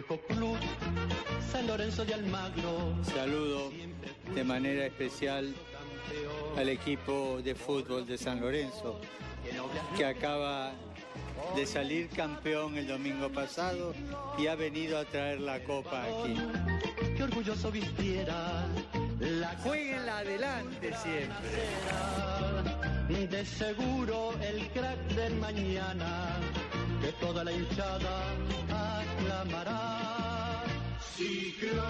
Viejo Club, San Lorenzo de Almagro. Saludo de manera especial al equipo de fútbol de San Lorenzo, que acaba de salir campeón el domingo pasado y ha venido a traer la copa aquí. Que orgulloso vistiera la Jueguenla adelante siempre. De seguro el crack del mañana, que toda la hinchada aclamará. Ciclón,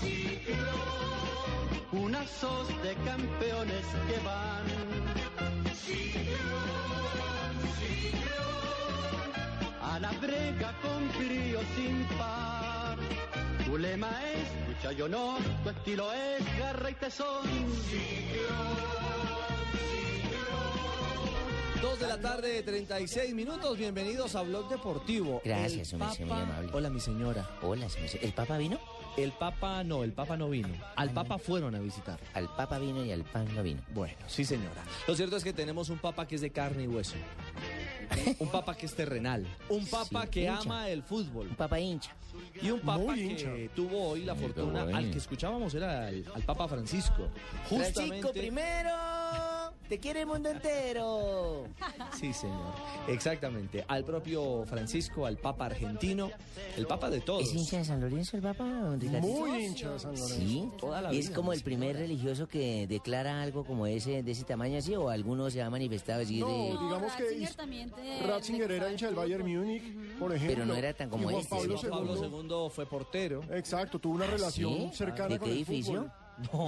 ciclón, un asos de campeones que van. Ciclón, ciclón, a la brega con brío sin par. Tu lema es lucha y honor, tu estilo es garra y tesón. Dos de la tarde, 36 minutos. Bienvenidos a Blog Deportivo. Gracias, El merced, muy Papa- amable. Hola, mi señora. Hola. ¿el Papa vino? El Papa no, el Papa no vino. Al Papa fueron a visitar. Al Papa vino y al pan no vino. Bueno, sí, señora. Lo cierto es que tenemos un Papa que es de carne y hueso. Un Papa que es terrenal. Un Papa Sí, que hincha. ama el fútbol. Un Papa hincha. Y un Papa que tuvo hoy la fortuna, al que escuchábamos era al, al Papa Francisco. Francisco Justamente. Te quiere el mundo entero. Sí, señor. Exactamente. Al propio Francisco, al Papa argentino, el Papa de todos. ¿Es hincha de San Lorenzo el Papa? Muy hincha de San Lorenzo. Sí. Toda la ¿Es vida, como el primer religioso que declara algo como ese, de ese tamaño así? ¿O alguno se ha manifestado así No, de...? digamos que Ratzinger is- también te- Ratzinger era hincha del Bayern Múnich, por ejemplo. Pero no era tan como este, Pablo ¿sí? Juan Pablo II, II fue portero. Exacto, tuvo una relación ¿Sí? cercana ¿De con qué el edificio? fútbol. No.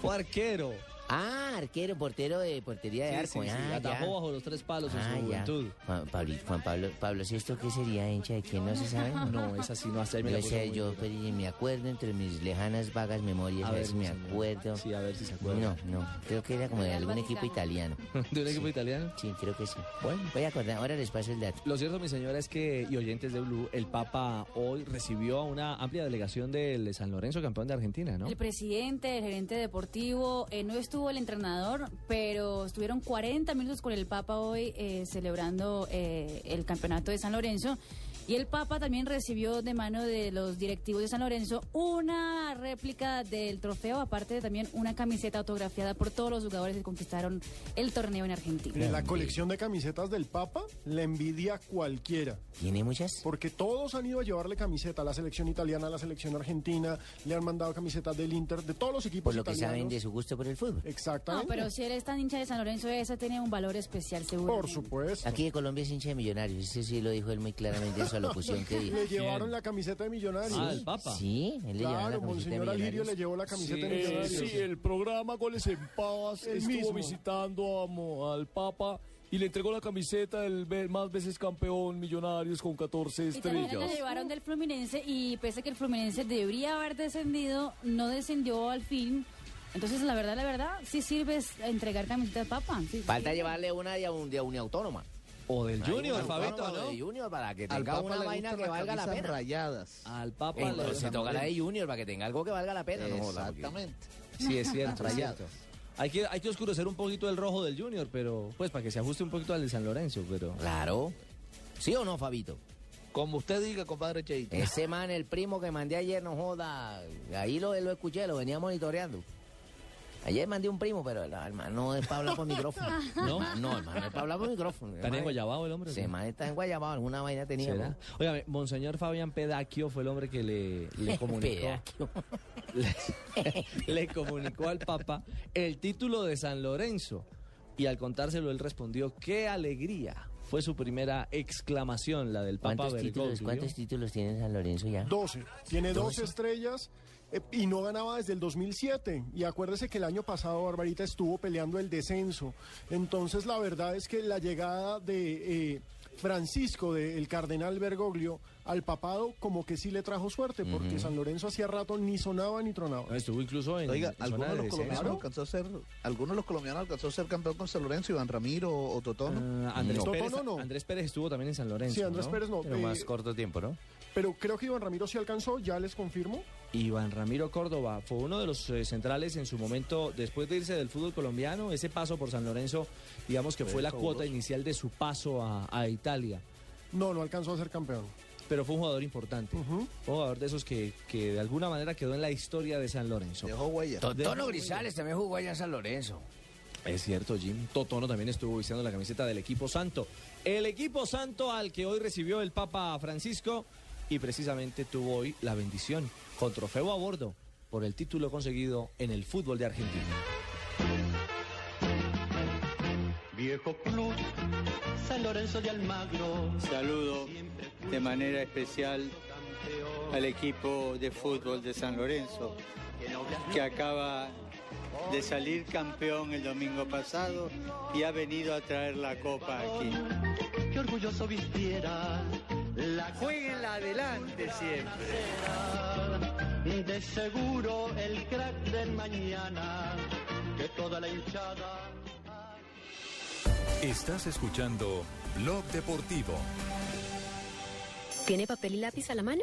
Fue arquero. Ah, arquero, portero de portería de Sí, arco. sí, sí, Ah, atajó ya. bajo los tres palos en Ah, su ya. juventud. Juan, Pablo, Juan Pablo, Pablo VI, ¿qué sería hincha de quién? ¿No se sabe? No, es así, no, hasta ahí me la Yo sé, yo pero me acuerdo entre mis lejanas vagas memorias, a ver si mi me señor. acuerdo. Sí, a ver si se acuerda. No, no, creo que era como de algún equipo italiano. ¿De un equipo italiano? Sí, creo que sí. Bueno. Voy a acordar, ahora les paso el dato. Lo cierto, mi señora, es que, y oyentes de Blue, el Papa hoy recibió a una amplia delegación del San Lorenzo, campeón de Argentina, ¿no? El presidente, el gerente deportivo, eh, no estuvo el entrenador, pero estuvieron 40 minutos con el Papa hoy eh, celebrando eh, el campeonato de San Lorenzo. Y el Papa también recibió de mano de los directivos de San Lorenzo una réplica del trofeo, aparte de también una camiseta autografiada por todos los jugadores que conquistaron el torneo en Argentina. La colección de camisetas del Papa, la envidia cualquiera. ¿Tiene muchas? Porque todos han ido a llevarle camiseta a la selección italiana, a la selección argentina, le han mandado camisetas del Inter, de todos los equipos Por lo que saben de su gusto por el fútbol. Exactamente. No, pero si él es tan hincha de San Lorenzo, esa tiene un valor especial, seguro. Por supuesto. Aquí de Colombia es hincha de millonarios, ese sí lo dijo él muy claramente en que dijo. Le llevaron la camiseta de Millonarios. Ah, el Papa. Sí, él le llevó la Claro, camiseta de Monseñor Alirio le millonarios. llevó la camiseta de Millonarios. sí, el programa Goles en Paz El estuvo mismo. visitando a Mo- al Papa y le entregó la camiseta del más veces campeón Millonarios con 14 Y también la estrellas. llevaron del Fluminense y pese a que el Fluminense debería haber descendido, no descendió al fin. Entonces, la verdad, la verdad, sí sirve es entregar camiseta al Papa. Sí, Falta sí. llevarle una de, un, de Uniautónoma. O del Junior, Fabito, ¿no? De Junior para que tenga una vaina que valga la pena. rayadas. Al Papa le- Entonces toca la de Junior para que tenga algo que valga la pena. No, joda, porque- Exactamente. Sí, es cierto, es Rayados. cierto. Hay que, hay que oscurecer un poquito el rojo del Junior, pero pues para que se ajuste un poquito al de San Lorenzo, pero... Claro. ¿Sí o no, Fabito? Como usted diga, compadre Cheito. Ese man, el primo que mandé ayer, no joda. Ahí lo, lo escuché, lo venía monitoreando. Ayer mandé un primo, pero el, el man no es para hablar por micrófono. ¿No? El No, el man no es para hablar por micrófono. ¿Está en Guayabao el hombre? o Ese qué? man está en Guayabao, alguna vaina tenía. ¿Será? Oiga, Monseñor Fabián Pedaquio fue el hombre que le, le comunicó... Pedaquio. le, le comunicó al Papa el título de San Lorenzo. Y al contárselo, él respondió, ¡qué alegría! Fue su primera exclamación, la del Papa ¿Cuántos títulos. ¿Cuántos títulos tiene San Lorenzo ya? 12. Tiene 12 estrellas eh, y no ganaba desde el 2007. Y acuérdese que el año pasado Barbarita estuvo peleando el descenso. Entonces la verdad es que la llegada de eh, Francisco, del cardenal Bergoglio, al papado como que sí le trajo suerte, porque San Lorenzo hacía rato ni sonaba ni tronaba. Estuvo incluso en, Oiga, en zona ¿alguno de de los colombianos alcanzó a ser, alguno de los colombianos alcanzó a ser campeón con San Lorenzo, Iván Ramiro o Totono? Ah, Andrés, No. Pérez, Totono no. Andrés Pérez estuvo también en San Lorenzo. Sí, Andrés ¿no? Pérez no. Pero eh, más corto tiempo, ¿no? Pero creo que Iván Ramiro sí alcanzó, ya les confirmo. Iván Ramiro Córdoba fue uno de los eh, centrales en su momento, después de irse del fútbol colombiano, ese paso por San Lorenzo, digamos que fue la cuota inicial de su paso a, a Italia. No, no alcanzó a ser campeón. Pero fue un jugador importante, Ujú. un jugador de esos que, que de alguna manera quedó en la historia de San Lorenzo. Dejó huella. Totono Grisales también jugó allá en San Lorenzo. Es cierto, Jim. Totono también estuvo vistiendo la camiseta del equipo santo. El equipo santo al que hoy recibió el Papa Francisco y precisamente tuvo hoy la bendición con trofeo a bordo por el título conseguido en el fútbol de Argentina. Viejo club, San Lorenzo de Almagro. Saludo de manera especial al equipo de fútbol de San Lorenzo, que acaba de salir campeón el domingo pasado y ha venido a traer la copa aquí. Que orgulloso vistiera la Jueguenla adelante siempre. De seguro el crack del mañana. Que toda la hinchada. Estás escuchando Blog Deportivo. ¿Tiene papel y lápiz a la mano?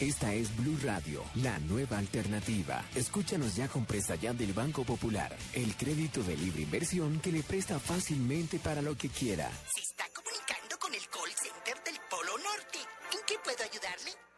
Esta es Blue Radio, la nueva alternativa. Escúchanos ya con Presta Ya del Banco Popular, el crédito de libre inversión que le presta fácilmente para lo que quiera. Se está comunicando con el call center del Polo Norte. ¿En qué puedo ayudarle?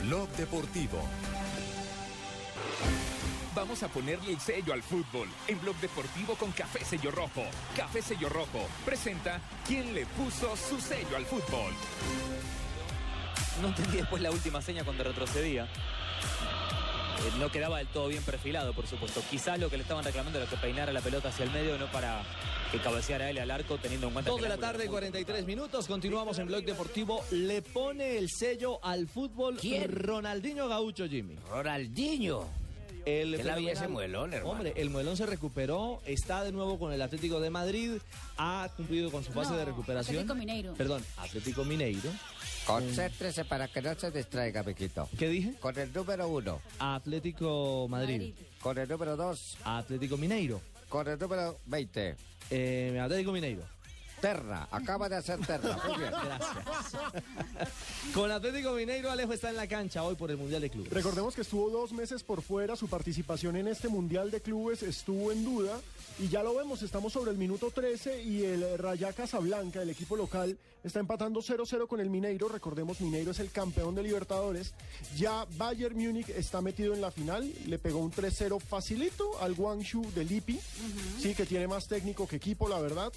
Blog Deportivo. Vamos a ponerle el sello al fútbol en Blog Deportivo con Café Sello Rojo. Café Sello Rojo presenta quién le puso su sello al fútbol. No entendí después la última seña cuando retrocedía. Eh, no quedaba del todo bien perfilado, por supuesto. Quizás lo que le estaban reclamando era que peinara la pelota hacia el medio, no para que cabeceara él al arco, teniendo en cuenta Dos que de el la tarde, era muy 43 minutos. Continuamos en Blog Deportivo. Le pone el sello al fútbol ¿Quién? Ronaldinho Gaucho, Jimmy. Ronaldinho. El ¿Qué la había ese muelón, hermano? Hombre, el muelón se recuperó, está de nuevo con el Atlético de Madrid, ha cumplido con su fase No, de recuperación. Atlético Mineiro. Perdón, Atlético Mineiro. Concéntrese para que no se distraiga, Pequito. ¿Qué dije? Con el número uno. Atlético Madrid. Con el número dos. Atlético Mineiro. Con el número 20. Eh, Atlético Mineiro. Terra. Acaba de hacer Terra. Muy bien. Gracias. Con Atlético Mineiro, Alejo está en la cancha hoy por el Mundial de Clubes. Recordemos que estuvo dos meses por fuera, su participación en este Mundial de Clubes estuvo en duda y ya lo vemos, estamos sobre el minuto 13 y el Rayá Casablanca, el equipo local, está empatando 0-0 con el Mineiro, recordemos Mineiro es el campeón de Libertadores, ya Bayern Múnich está metido en la final, le pegó un 3-0 facilito al Guangzhou de Lipi, sí, que tiene más técnico que equipo, la verdad.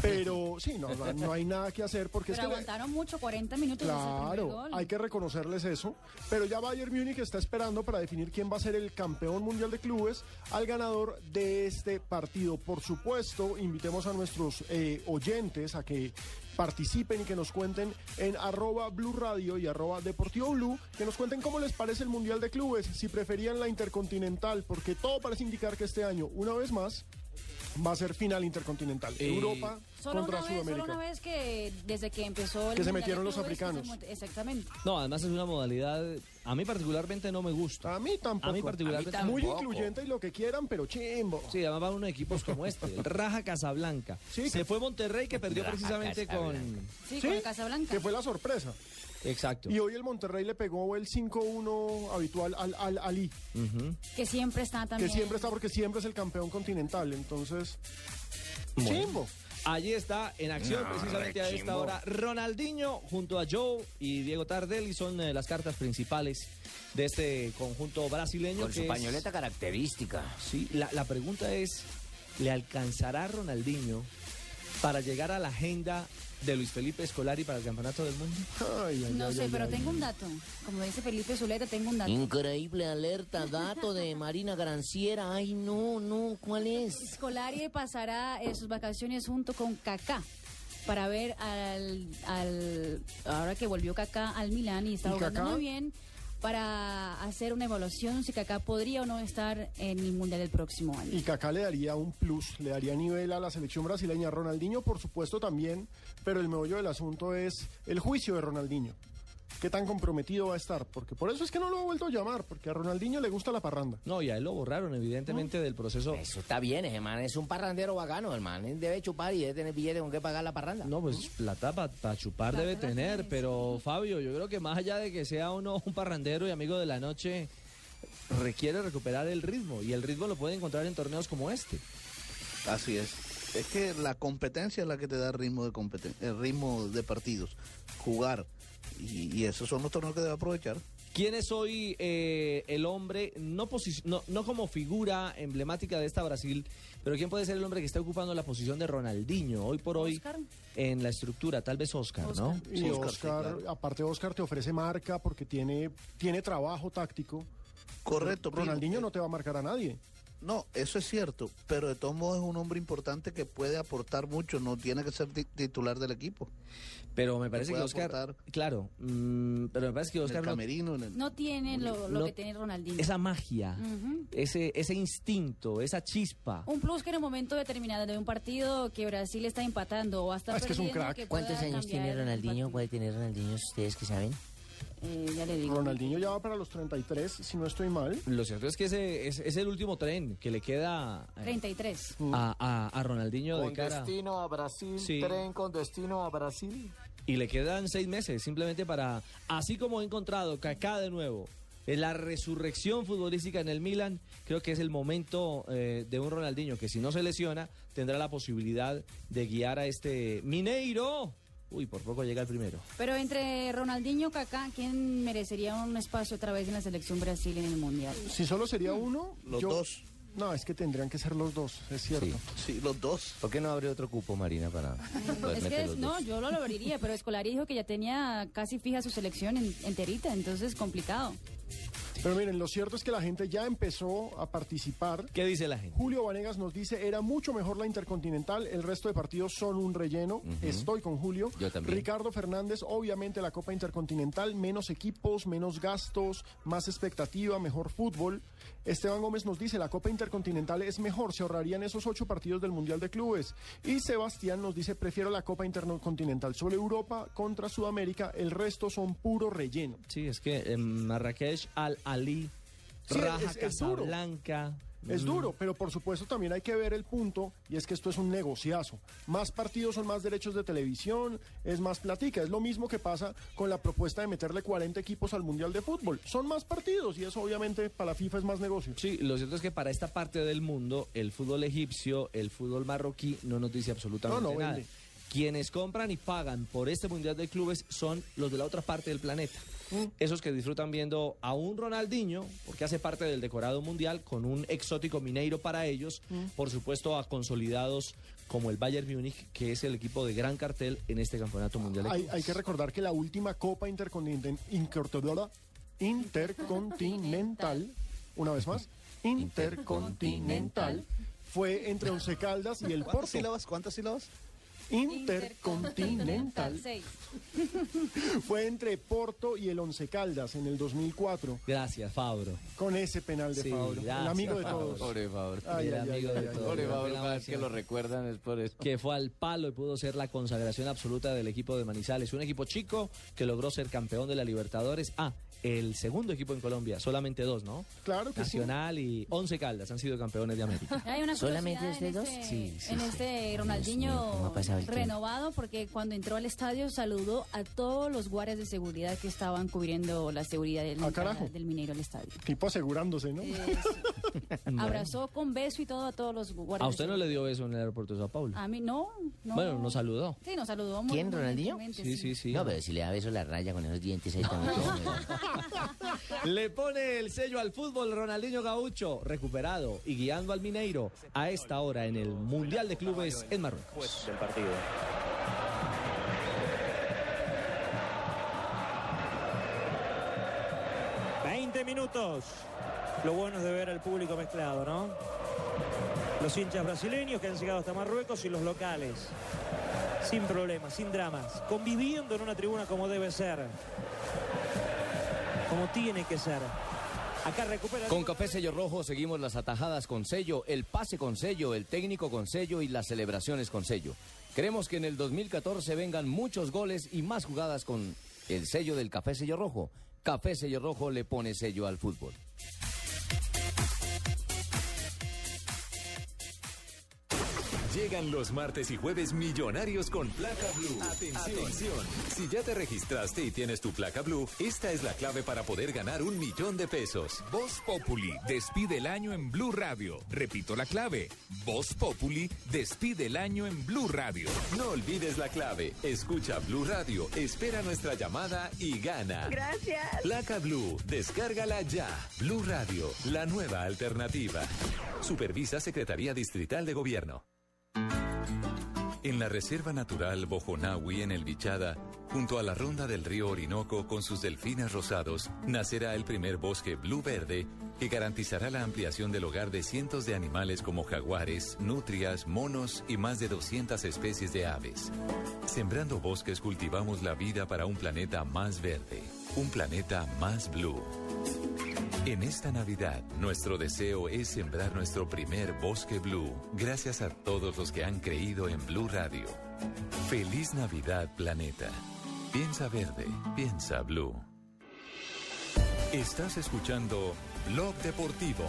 Pero sí, no, no, no hay nada que hacer porque Pero es que... le- aguantaron mucho, 40 minutos Claro, hay que reconocerles eso. Pero ya Bayern Múnich está esperando para definir quién va a ser el campeón mundial de clubes al ganador de este partido. Por supuesto, invitemos a nuestros eh, oyentes a que participen y que nos cuenten en arroba Blue Radio y arroba Deportivo Blue, que nos cuenten cómo les parece el Mundial de Clubes, si preferían la Intercontinental, porque todo parece indicar que este año, una vez más, va a ser final intercontinental. Eh, Europa Solo contra una, vez, solo Sudamérica. una vez que desde que empezó el Que se metieron los se africanos. Exactamente. No, además es una modalidad, a mí particularmente no me gusta. A mí tampoco. A mí particularmente Muy incluyente y lo que quieran, pero chimbo. Sí, además van unos equipos como este, el Raja Casablanca. Se fue Monterrey que perdió Raja precisamente con... Sí, con Casablanca. Que fue la sorpresa. Exacto. Y hoy el Monterrey le pegó el 5-1 habitual al Al Ali. Que siempre está también. que siempre está porque siempre es el campeón continental. Entonces, Bueno. chimbo. Allí está en acción No, precisamente a esta hora Ronaldinho junto a Joe y Diego Tardelli son eh, las cartas principales de este conjunto brasileño. Con su es- pañoleta característica. Sí, la, la pregunta es, ¿le alcanzará Ronaldinho para llegar a la agenda de Luis Felipe Escolari para el Campeonato del Mundo? No sé, pero tengo un dato. Como dice Felipe Zuleta, tengo un dato. Increíble alerta, dato de Marina Granciera. Ay, no, no, ¿cuál es? Scolari pasará eh, sus vacaciones junto con Kaká para ver al, al ahora que volvió Kaká al Milán y está ¿Y jugando muy bien para hacer una evaluación si Kaká podría o no estar en el mundial del próximo año. Y Kaká le daría un plus, le daría nivel a la selección brasileña. Ronaldinho, por supuesto, también, pero el meollo del asunto es el juicio de Ronaldinho. ¿Qué tan comprometido va a estar? Porque por eso es que no lo ha vuelto a llamar, porque a Ronaldinho le gusta la parranda. No, y a él lo borraron evidentemente del proceso. Eso está bien, ese man es un parrandero bacano, el man debe chupar y debe tener billete con qué pagar la parranda. No, pues plata para chupar debe tener, pero Fabio, yo creo que más allá de que sea uno un parrandero y amigo de la noche, requiere recuperar el ritmo y el ritmo lo puede encontrar en torneos como este. Así es. Es que la competencia es la que te da ritmo de competen- el ritmo de partidos, jugar. Y, y esos son los torneos que debe aprovechar. ¿Quién es hoy eh, el hombre, no, posi- no, no como figura emblemática de esta Brasil, pero quién puede ser el hombre que está ocupando la posición de Ronaldinho hoy por hoy en la estructura? Tal vez Oscar, ¿no? Y Oscar, aparte Oscar te ofrece marca porque tiene, tiene trabajo táctico. Correcto. Ronaldinho no te va a marcar a nadie. No, eso es cierto, pero de todos modos es un hombre importante que puede aportar mucho, no tiene que ser ti- titular del equipo. Pero me parece que puede Oscar, aportar claro, mm, pero me parece que en Oscar el no- camerino, en el- No tiene lo, lo No- que tiene Ronaldinho. esa magia, Ujú. ese, ese instinto, esa chispa. Un plus que en un momento determinado de un partido que Brasil está empatando o hasta Ah, es que es un perdiendo, crack. que ¿Cuántos años tiene el Ronaldinho? ¿Puede tener Ronaldinho ustedes que saben? Eh, ya le digo. Ronaldinho ya va para los 33, si no estoy mal. Lo cierto es que ese es, es el último tren que le queda eh, 33. a, a- a Ronaldinho de Con cara. destino a Brasil, Sí. tren con destino a Brasil. Y le quedan seis meses simplemente para, así como he encontrado Kaká de nuevo, en la resurrección futbolística en el Milan, creo que es el momento eh, de un Ronaldinho que si no se lesiona tendrá la posibilidad de guiar a este Mineiro. Uy, por poco llega el primero. Pero entre Ronaldinho y Kaká, ¿quién merecería un espacio otra vez en la selección Brasil en el Mundial? Si solo sería uno, Los yo- dos. No, es que tendrían que ser los dos, es cierto. Sí, los dos. ¿Por qué no abre otro cupo, Marina, para poder Es meter que los no, dos? yo lo abriría, pero Escolari dijo que ya tenía casi fija su selección en- enterita, entonces complicado. Pero miren, lo cierto es que la gente ya empezó a participar. ¿Qué dice la gente? Julio Vanegas nos dice, era mucho mejor la Intercontinental, el resto de partidos son un relleno. Estoy con Julio. Yo también. Ricardo Fernández, obviamente la Copa Intercontinental, menos equipos, menos gastos, más expectativa, mejor fútbol. Esteban Gómez nos dice, la Copa Intercontinental es mejor, se ahorrarían esos ocho partidos del Mundial de Clubes. Y Sebastián nos dice, prefiero la Copa Intercontinental. Sobre Europa contra Sudamérica, el resto son puro relleno. Sí, es que en Marrakech, Al Ali, Sí, Raja es- es duro. Es mm, duro, pero por supuesto también hay que ver el punto y es que esto es un negociazo. Más partidos son más derechos de televisión, es más platica. Es lo mismo que pasa con la propuesta de meterle 40 equipos al Mundial de Fútbol. Son más partidos y eso obviamente para la FIFA es más negocio. Sí, lo cierto es que para esta parte del mundo, el fútbol egipcio, el fútbol marroquí, no nos dice absolutamente No, no nada. vende. Quienes compran y pagan por este Mundial de Clubes son los de la otra parte del planeta. Mm. Esos que disfrutan viendo a un Ronaldinho, porque hace parte del decorado mundial, con un exótico mineiro para ellos, Mm. por supuesto a consolidados como el Bayern Múnich, que es el equipo de gran cartel en este campeonato mundial. Hay, que recordar que la última Copa Intercontinental, Intercontinental, una vez más, Intercontinental, fue entre Once Caldas y el ¿Cuántas Porto. sílabas? ¿Cuántas sílabas? Intercontinental. Fue entre Porto y el Once Caldas en el 2004. Gracias, Fabro. Con ese penal de Sí, Fabro. El amigo de Fabro. todos. Pobre Fabro. Ay, El ay, ay, amigo de ay, todos. Pobre Fabro, cada vez que lo recuerdan es por eso. Que fue al palo y pudo ser la consagración absoluta del equipo de Manizales. Un equipo chico que logró ser campeón de la Libertadores. Ah, el segundo equipo en Colombia. Solamente dos, ¿no? Claro que sí. Nacional y Once Caldas han sido campeones de América. Hay una ¿Solamente ustedes dos? este- Sí, sí, en sí. este ¿cómo Ronaldinho tiempo? renovado, porque cuando entró al estadio saludó a todos los guardias de seguridad que estaban cubriendo la seguridad del, Ah, carajo. del Mineiro al estadio. Tipo asegurándose, ¿no? Abrazó con beso y todo a todos los guardias. ¿A usted no le dio beso en el aeropuerto de Sao Paulo? A mí no. no. Bueno, nos saludó. Sí, nos saludó muy ¿Quién, muy Ronaldinho? Sí, sí, sí. No, pero si le da beso la raya con esos dientes ahí también. Le pone el sello al fútbol Ronaldinho Gaucho, recuperado y guiando al Mineiro a esta hora en el Mundial de Clubes en Marruecos. del partido. Minutos. Lo bueno es de ver al público mezclado, ¿no? Los hinchas brasileños que han llegado hasta Marruecos y los locales. Sin problemas, sin dramas. Conviviendo en una tribuna como debe ser. Como tiene que ser. Acá recupera. Con Café Sello Rojo seguimos las atajadas con sello, el pase con sello, el técnico con sello y las celebraciones con sello. Queremos que en el 2014 vengan muchos goles y más jugadas con el sello del Café Sello Rojo. Café Sello Rojo le pone sello al fútbol. Llegan los martes y jueves millonarios con placa blue. Atención. Si ya te registraste y tienes tu placa blue, esta es la clave para poder ganar un millón de pesos. Voz Populi despide el año en Blue Radio. Repito la clave. Voz Populi despide el año en Blue Radio. No olvides la clave. Escucha Blue Radio, espera nuestra llamada y gana. Gracias. Placa Blue, descárgala ya. Blue Radio, la nueva alternativa. Supervisa Secretaría Distrital de Gobierno. En la Reserva Natural Bojonawi en el Bichada, junto a la ronda del río Orinoco con sus delfines rosados, nacerá el primer bosque blue verde que garantizará la ampliación del hogar de cientos de animales como jaguares, nutrias, monos y más de 200 especies de aves. Sembrando bosques cultivamos la vida para un planeta más verde, un planeta más blue. En esta Navidad, nuestro deseo es sembrar nuestro primer bosque blue, gracias a todos los que han creído en Blue Radio. Feliz Navidad, planeta. Piensa verde, piensa blue. Estás escuchando Blog Deportivo.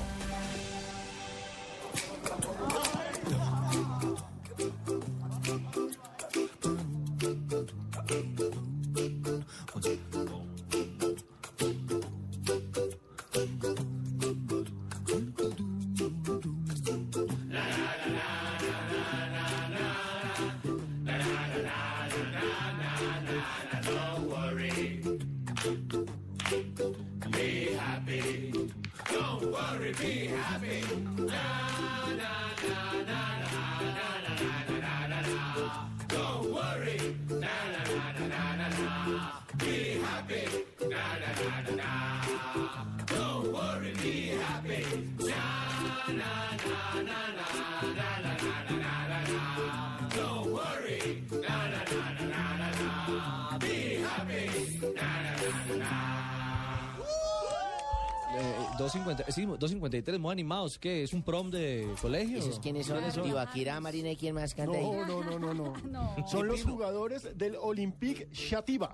250, sí, 253, muy animados. ¿Qué? ¿Es un prom de colegio? ¿Esos quiénes son? Ibaquira, Marina y quién más canta ahí? No, no, no, no, no. Son los jugadores del Olympique Chativa.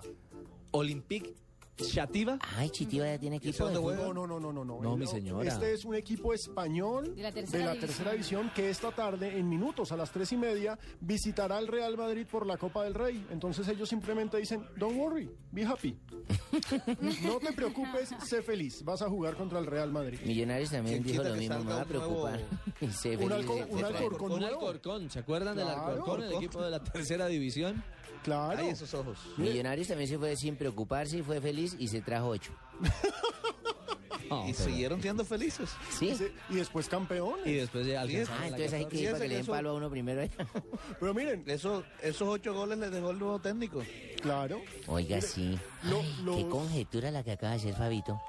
Olympique Chativa. Ay, Chitiba ya tiene equipo de No, fútbol. no, no, no, no, no. No, mi señora. Este es un equipo español De la tercera división. tercera división que esta tarde, en minutos, a las tres y media, visitará al Real Madrid por la Copa del Rey. Entonces ellos simplemente dicen, don't worry, be happy. no te preocupes, sé feliz. Vas a jugar contra el Real Madrid. Millonarios también ¿Quién dijo lo mismo, me va a nuevo- preocupar. Y sé Un feliz, alco- un alcorcón Un. Alcorcón, ¿se acuerdan del Claro. Alcorcón, el equipo de la tercera división? Claro. Esos ojos. Millonarios también se fue sin preocuparse y fue feliz y se trajo ocho. y siguieron siendo felices. Sí. Y, se- y después campeón. Y después de Ah, alcanzar la entonces hay que ir para que le den eso- palo a uno primero. ¿eh? Pero miren, Eso, esos ocho goles les dejó el nuevo técnico. claro. Oiga, sí. Lo- Ay, los- Qué conjetura la que acaba de hacer Fabito.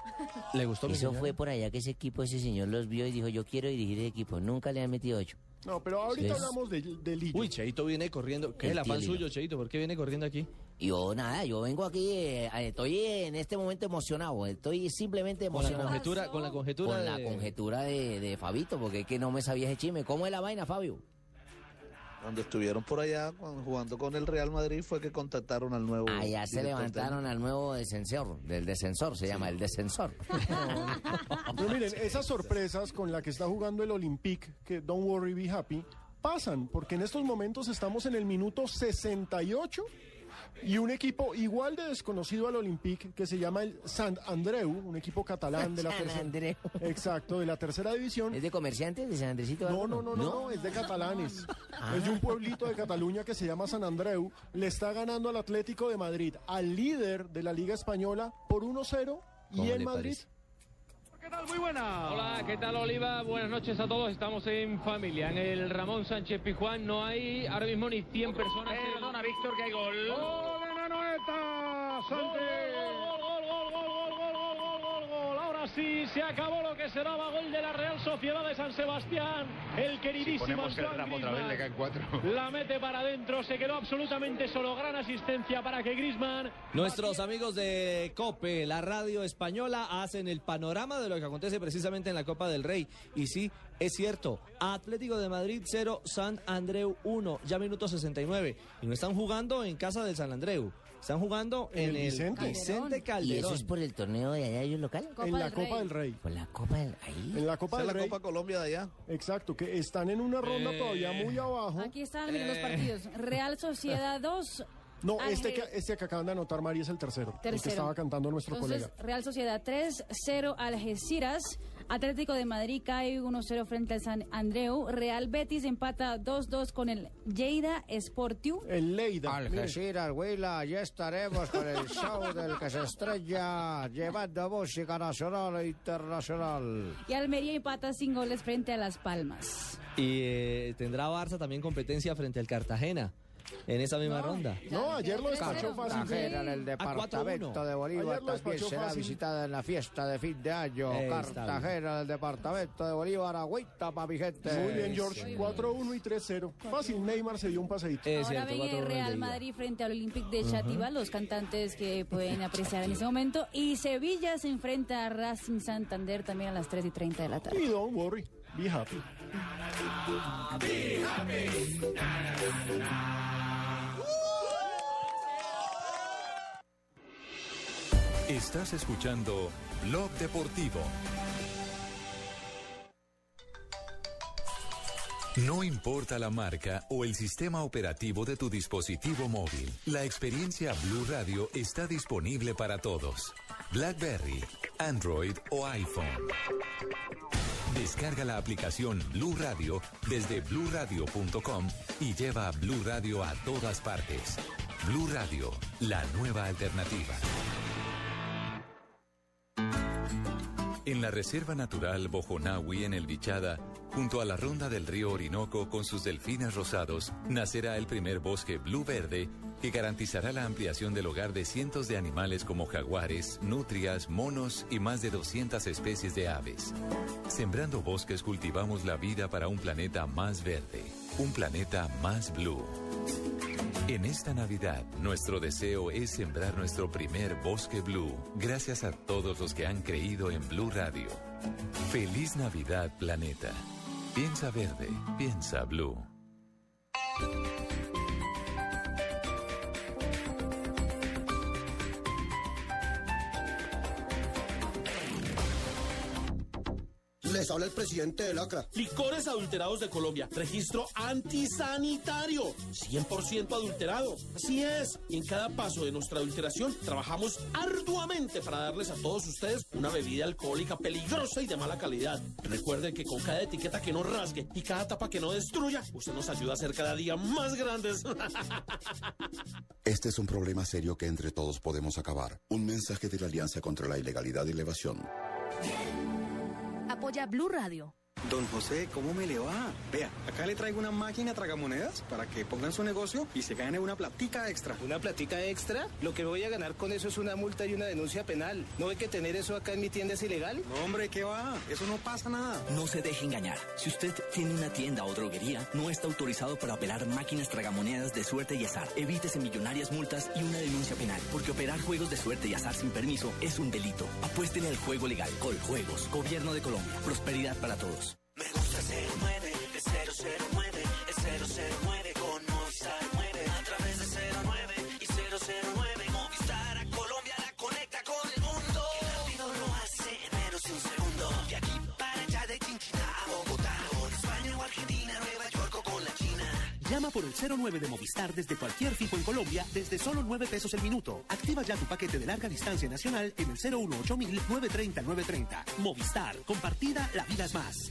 ¿Le gustó Eso fue por allá que ese equipo, ese señor los vio y dijo, yo quiero dirigir el equipo. Nunca le han metido ocho. No, pero ahorita Sí. hablamos de, de Lillo. Uy, Cheito viene corriendo. ¿Qué es El afán suyo, Cheito? ¿Por qué viene corriendo aquí? Yo nada, yo vengo aquí, eh, estoy en este momento emocionado, estoy simplemente Con la emocionado. conjetura, con la conjetura Con la de- conjetura de, de Fabito, porque es que no me sabía ese chisme. ¿Cómo es la vaina, Fabio? Cuando estuvieron por allá jugando con el Real Madrid fue que contactaron al nuevo. Allá se director levantaron al nuevo descensor, del descensor, se llama el descensor. Pero miren, esas sorpresas con la que está jugando el Olympique, que Don't Worry Be Happy, pasan, porque en estos momentos estamos en el minuto 68 y un equipo igual de desconocido al Olympique que se llama el Sant Andreu, un equipo catalán de la tercera. Andreu. Exacto, de la tercera división. ¿Es de comerciantes, de San Andresito? No, no, no, no, es de catalanes. Es de un pueblito de Cataluña que se llama San Andreu. Le está ganando al Atlético de Madrid, al líder de la Liga Española, por 1-0. Y ¿Cómo en Madrid? ¿Qué tal? Muy buena. Hola, ¿qué tal Oliva? Buenas noches a todos. Estamos en familia. En el Ramón Sánchez Pijuán no hay ahora mismo ni 100 personas. Perdona, Víctor, que hay gol. ¡Gol de Manoeta! Ahora sí, se acabó lo que se daba gol de la Real Sociedad de San Sebastián. El queridísimo ponemos el Antoine ramo otra vez, Griezmann. le caen cuatro. La mete para adentro, se quedó absolutamente solo. Gran asistencia para que Grisman Nuestros amigos de COPE, la radio española, hacen el panorama de lo que acontece precisamente en la Copa del Rey. Y sí, es cierto, Atlético de Madrid 0, San Andreu 1, ya minuto 69. Y no están jugando en casa del San Andreu, están jugando en, el el Vicente. Vicente ¿Y Calderón. eso es por el torneo de allá, ellos local? en la Copa del Rey. Por la Copa del Ahí. En la Copa Esa es del la Rey. Copa Colombia de allá. Exacto, que están en una ronda Eh. todavía muy abajo. Aquí están miren, los Eh. partidos. Real Sociedad 2. No, este Ángel- que, este que acaban de anotar, María, es el tercero. El que Tercero. estaba cantando nuestro Entonces, colega. Real Sociedad 3, 0 Algeciras. Atlético de Madrid cae 1-0 frente al San Andreu. Real Betis empata 2-2 con el Lleida Sportiu. El Leida. Algeciras, Huila, ya estaremos con el show del que se estrella, llevando música nacional e internacional. Y Almería empata sin goles frente a Las Palmas. Y eh, tendrá Barça también competencia frente al Cartagena en esa misma ronda. No, ayer lo despachó fácil. Cartagena en el departamento de Bolívar también será fácil. visitada en la fiesta de fin de año. Eh, Cartagena en el departamento de Bolívar, agüita pa' mi gente. Muy bien, George. 4-1 y 3-0. Fácil, Neymar se dio un paseíto. Ahora ven el Real Madrid frente al Olympique de Ujú. Chativa, los cantantes que pueden apreciar en ese momento. Y Sevilla se enfrenta a Racing Santander también a las 3 y 30 de la tarde. Y don't worry, be happy. Be happy. Na, na, na, Estás escuchando Blog Deportivo. No importa la marca o el sistema operativo de tu dispositivo móvil, la experiencia Blue Radio está disponible para todos. BlackBerry, Android o iPhone. Descarga la aplicación Blue Radio desde bluradio.com y lleva Blue Radio a todas partes. Blue Radio, la nueva alternativa. En la Reserva Natural Bojonawi en el Bichada, junto a la ronda del río Orinoco con sus delfines rosados, nacerá el primer bosque blue verde que garantizará la ampliación del hogar de cientos de animales como jaguares, nutrias, monos y más de 200 especies de aves. Sembrando bosques cultivamos la vida para un planeta más verde, un planeta más blue. En esta Navidad, nuestro deseo es sembrar nuestro primer bosque blue, gracias a todos los que han creído en Blue Radio. Feliz Navidad, planeta. Piensa verde, piensa blue. Les habla el presidente del ACRA. Licores adulterados de Colombia. Registro antisanitario. 100% adulterado. Así es. Y en cada paso de nuestra adulteración trabajamos arduamente para darles a todos ustedes una bebida alcohólica peligrosa y de mala calidad. Recuerden que con cada etiqueta que no rasgue y cada tapa que no destruya, usted nos ayuda a ser cada día más grandes. Este es un problema serio que entre todos podemos acabar. Un mensaje de la Alianza contra la Ilegalidad y la Evasión. Apoya Blue Radio. Don José, ¿cómo me le va? Vea, acá le traigo una máquina tragamonedas para que pongan su negocio y se gane una platica extra. ¿Una platica extra? Lo que voy a ganar con eso es una multa y una denuncia penal. ¿No hay que tener eso acá en mi tienda es ilegal? No, hombre, ¿qué va? Eso no pasa nada. No se deje engañar. Si usted tiene una tienda o droguería, no está autorizado para operar máquinas tragamonedas de suerte y azar. Evítese millonarias multas y una denuncia penal, porque operar juegos de suerte y azar sin permiso es un delito. Apuéstele al juego legal. Coljuegos, Gobierno de Colombia. Prosperidad para todos. Me gusta 09, es 009, es 009 con Movistar mueve a través de 09 y 009 Movistar a Colombia la conecta con el mundo. Qué rápido lo hace en menos de un segundo. De aquí para allá de Chinchina a Bogotá, con España o Argentina, Nueva York o con la China. Llama por el 09 de Movistar desde cualquier fijo en Colombia desde solo 9 pesos el minuto. Activa ya tu paquete de larga distancia nacional en el 018 930 930. Movistar, compartida, la vida es más.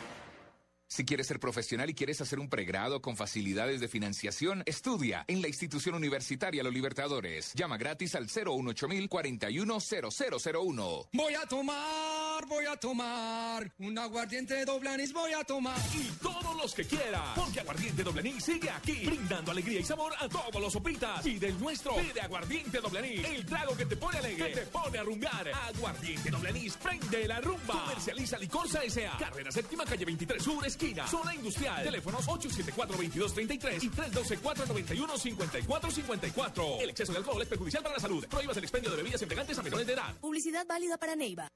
Si quieres ser profesional y quieres hacer un pregrado con facilidades de financiación, estudia en la institución universitaria Los Libertadores. Llama gratis al 018 410001. Voy a tomar, voy a tomar un aguardiente doble anís, voy a tomar. Y todos los que quieran, porque Aguardiente Doble Anís sigue aquí, brindando alegría y sabor a todos los sopitas. Y del nuestro, pide Aguardiente Doble Anís, el trago que te pone alegre, que te pone a rumbear. Aguardiente Doble Anís, prende la rumba. Comercializa Licorsa S.A. Carrera Séptima, calle 23 Sur, esquina, zona industrial. Teléfonos 874-2233 y 312-491-5454. El exceso de alcohol es perjudicial para la salud. Prohíbas el expendio de bebidas embriagantes a menores de edad. Publicidad válida para Neiva.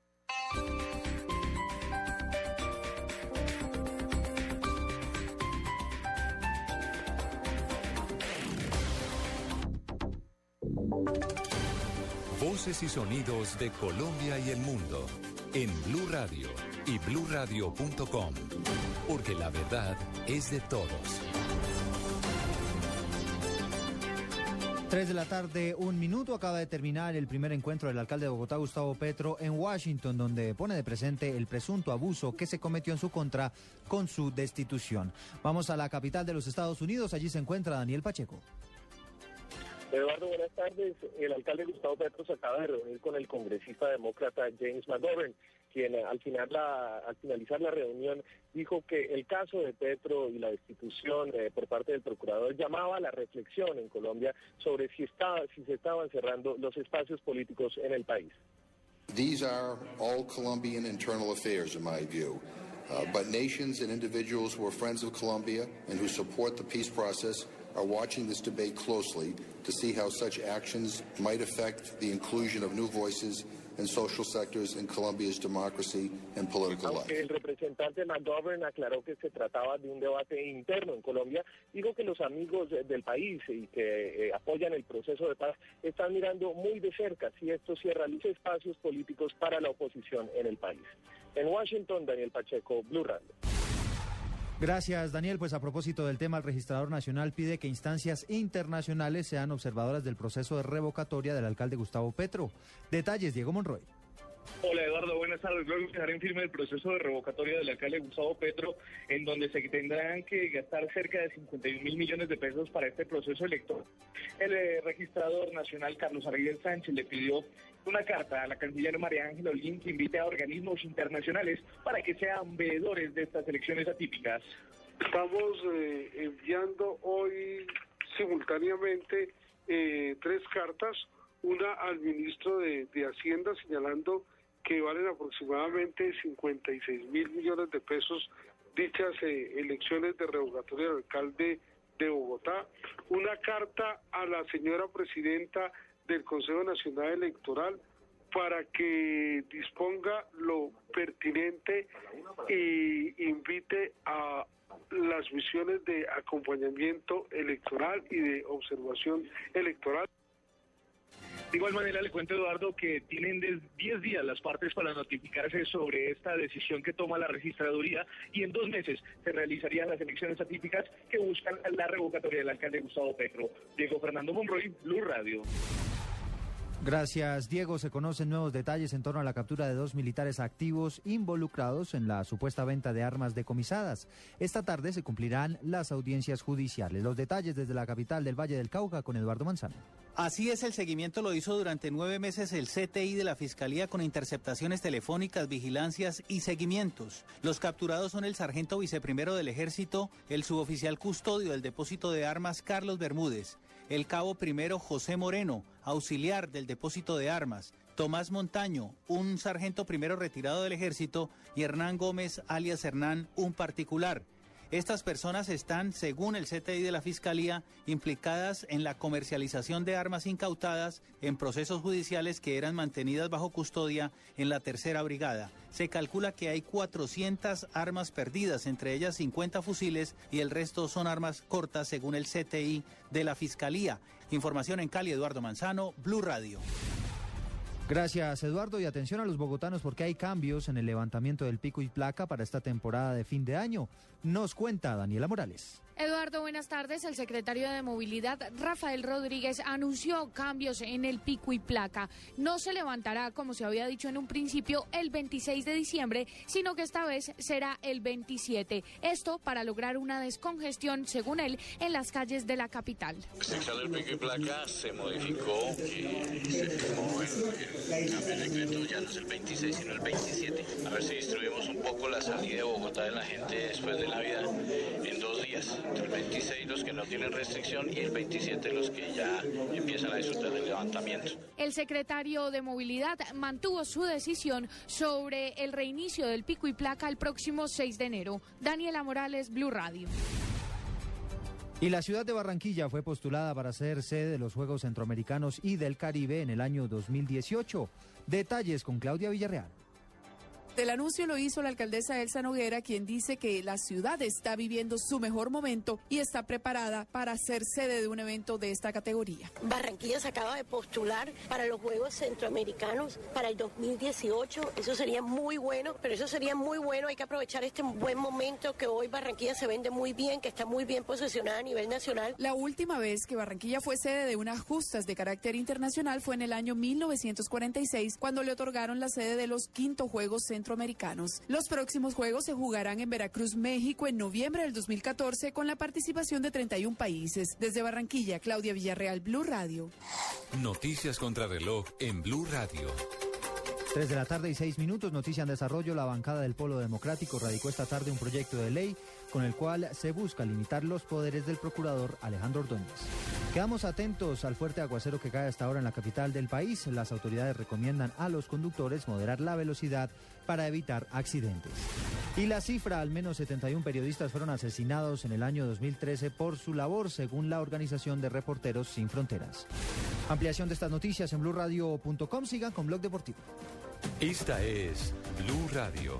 Voces y sonidos de Colombia y el mundo en Blue Radio y bluradio.com, porque la verdad es de todos. 3 de la tarde, un minuto. Acaba de terminar el primer encuentro del alcalde de Bogotá, Gustavo Petro, en Washington, donde pone de presente el presunto abuso que se cometió en su contra con su destitución. Vamos a la capital de los Estados Unidos. Allí se encuentra Daniel Pacheco. Eduardo, buenas tardes. El alcalde Gustavo Petro se acaba de reunir con el congresista demócrata James McGovern, quien eh, al, final la, al finalizar la reunión dijo que el caso de Petro y la destitución eh, por parte del procurador llamaba a la reflexión en Colombia sobre si, estaba, si se estaban cerrando los espacios políticos en el país. These are all Colombian internal affairs, in my view. Uh, but nations and individuals who are friends of Colombia and who support the peace process are watching this debate closely to see how such actions might affect the inclusion of new voices and social sectors in Colombia's democracy and political life. Aunque el representante McGovern aclaró que se trataba de un debate interno en Colombia, dijo que los amigos eh, del país y que eh, apoyan el proceso de paz están mirando muy de cerca si esto cierra los espacios políticos para la oposición en el país. En Washington, Daniel Pacheco, Blue Radio. Gracias, Daniel. Pues a propósito del tema, el registrador nacional pide que instancias internacionales sean observadoras del proceso de revocatoria del alcalde Gustavo Petro. Detalles, Diego Monroy. Hola Eduardo, buenas tardes. Luego dejaré en firme el proceso de revocatoria del alcalde Gustavo Petro, en donde se tendrán que gastar cerca de 51 mil millones de pesos para este proceso electoral. El eh, registrador nacional Carlos Ariel Sánchez le pidió una carta a la canciller María Ángela Olín que invite a organismos internacionales para que sean veedores de estas elecciones atípicas. Estamos eh, enviando hoy simultáneamente eh, tres cartas, una al ministro de, de Hacienda señalando que valen aproximadamente 56 mil millones de pesos dichas eh, elecciones de revocatoria del alcalde de Bogotá, una carta a la señora presidenta del Consejo Nacional Electoral para que disponga lo pertinente y invite a las misiones de acompañamiento electoral y de observación electoral. De igual manera, le cuento, Eduardo, que tienen 10 días las partes para notificarse sobre esta decisión que toma la registraduría y en dos meses se realizarían las elecciones atípicas que buscan la revocatoria del alcalde Gustavo Petro. Diego Fernando Monroy, Blue Radio. Gracias, Diego. Se conocen nuevos detalles en torno a la captura de dos militares activos involucrados en la supuesta venta de armas decomisadas. Esta tarde se cumplirán las audiencias judiciales. Los detalles desde la capital del Valle del Cauca con Eduardo Manzano. Así es, el seguimiento lo hizo durante nueve meses el CTI de la Fiscalía con interceptaciones telefónicas, vigilancias y seguimientos. Los capturados son el sargento viceprimero del Ejército, el suboficial custodio del depósito de armas Carlos Bermúdez, el cabo primero José Moreno, auxiliar del depósito de armas, Tomás Montaño, un sargento primero retirado del ejército, y Hernán Gómez, alias Hernán, un particular. Estas personas están, según el CTI de la Fiscalía, implicadas en la comercialización de armas incautadas en procesos judiciales que eran mantenidas bajo custodia en la tercera brigada. Se calcula que hay 400 armas perdidas, entre ellas 50 fusiles y el resto son armas cortas, según el CTI de la Fiscalía. Información en Cali, Eduardo Manzano, Blue Radio. Gracias, Eduardo. Y atención a los bogotanos porque hay cambios en el levantamiento del pico y placa para esta temporada de fin de año. Nos cuenta Daniela Morales. Eduardo, buenas tardes. El secretario de Movilidad, Rafael Rodríguez, anunció cambios en el pico y placa. No se levantará, como se había dicho en un principio, el 26 de diciembre, sino que esta vez será el 27. Esto para lograr una descongestión, según él, en las calles de la capital. Sección del pico y placa se modificó y se firmó el, el cambio de decreto, ya no es el 26, sino el 27. A ver si distribuimos un poco la salida de Bogotá de la gente después de Navidad en dos días el 26 los que no tienen restricción y el 27 los que ya empiezan a disfrutar del levantamiento. El secretario de Movilidad mantuvo su decisión sobre el reinicio del pico y placa el próximo 6 de enero. Daniela Morales, Blue Radio. Y la ciudad de Barranquilla fue postulada para ser sede de los Juegos Centroamericanos y del Caribe en el año 2018. Detalles con Claudia Villarreal. El anuncio lo hizo la alcaldesa Elsa Noguera, quien dice que la ciudad está viviendo su mejor momento y está preparada para ser sede de un evento de esta categoría. Barranquilla se acaba de postular para los Juegos Centroamericanos para el 2018. Eso sería muy bueno, pero eso sería muy bueno. Hay que aprovechar este buen momento que hoy Barranquilla se vende muy bien, que está muy bien posicionada a nivel nacional. La última vez que Barranquilla fue sede de unas justas de carácter internacional fue en el año 1946, cuando le otorgaron la sede de los quinto Juegos Centroamericanos centroamericanos. Los próximos Juegos se jugarán en Veracruz, México, en noviembre del 2014 con la participación de 31 países. Desde Barranquilla, Claudia Villarreal, Blue Radio. Noticias contra reloj en Blue Radio. 3 de la tarde y 6 minutos, noticia en desarrollo. La bancada del Polo Democrático radicó esta tarde un proyecto de ley con el cual se busca limitar los poderes del procurador Alejandro Ordóñez. Quedamos atentos al fuerte aguacero que cae hasta ahora en la capital del país. Las autoridades recomiendan a los conductores moderar la velocidad para evitar accidentes. Y la cifra, al menos 71 periodistas fueron asesinados en el año 2013 por su labor, según la Organización de Reporteros Sin Fronteras. Ampliación de estas noticias en blurradio.com. Sigan con Blog Deportivo. Esta es Blue Radio.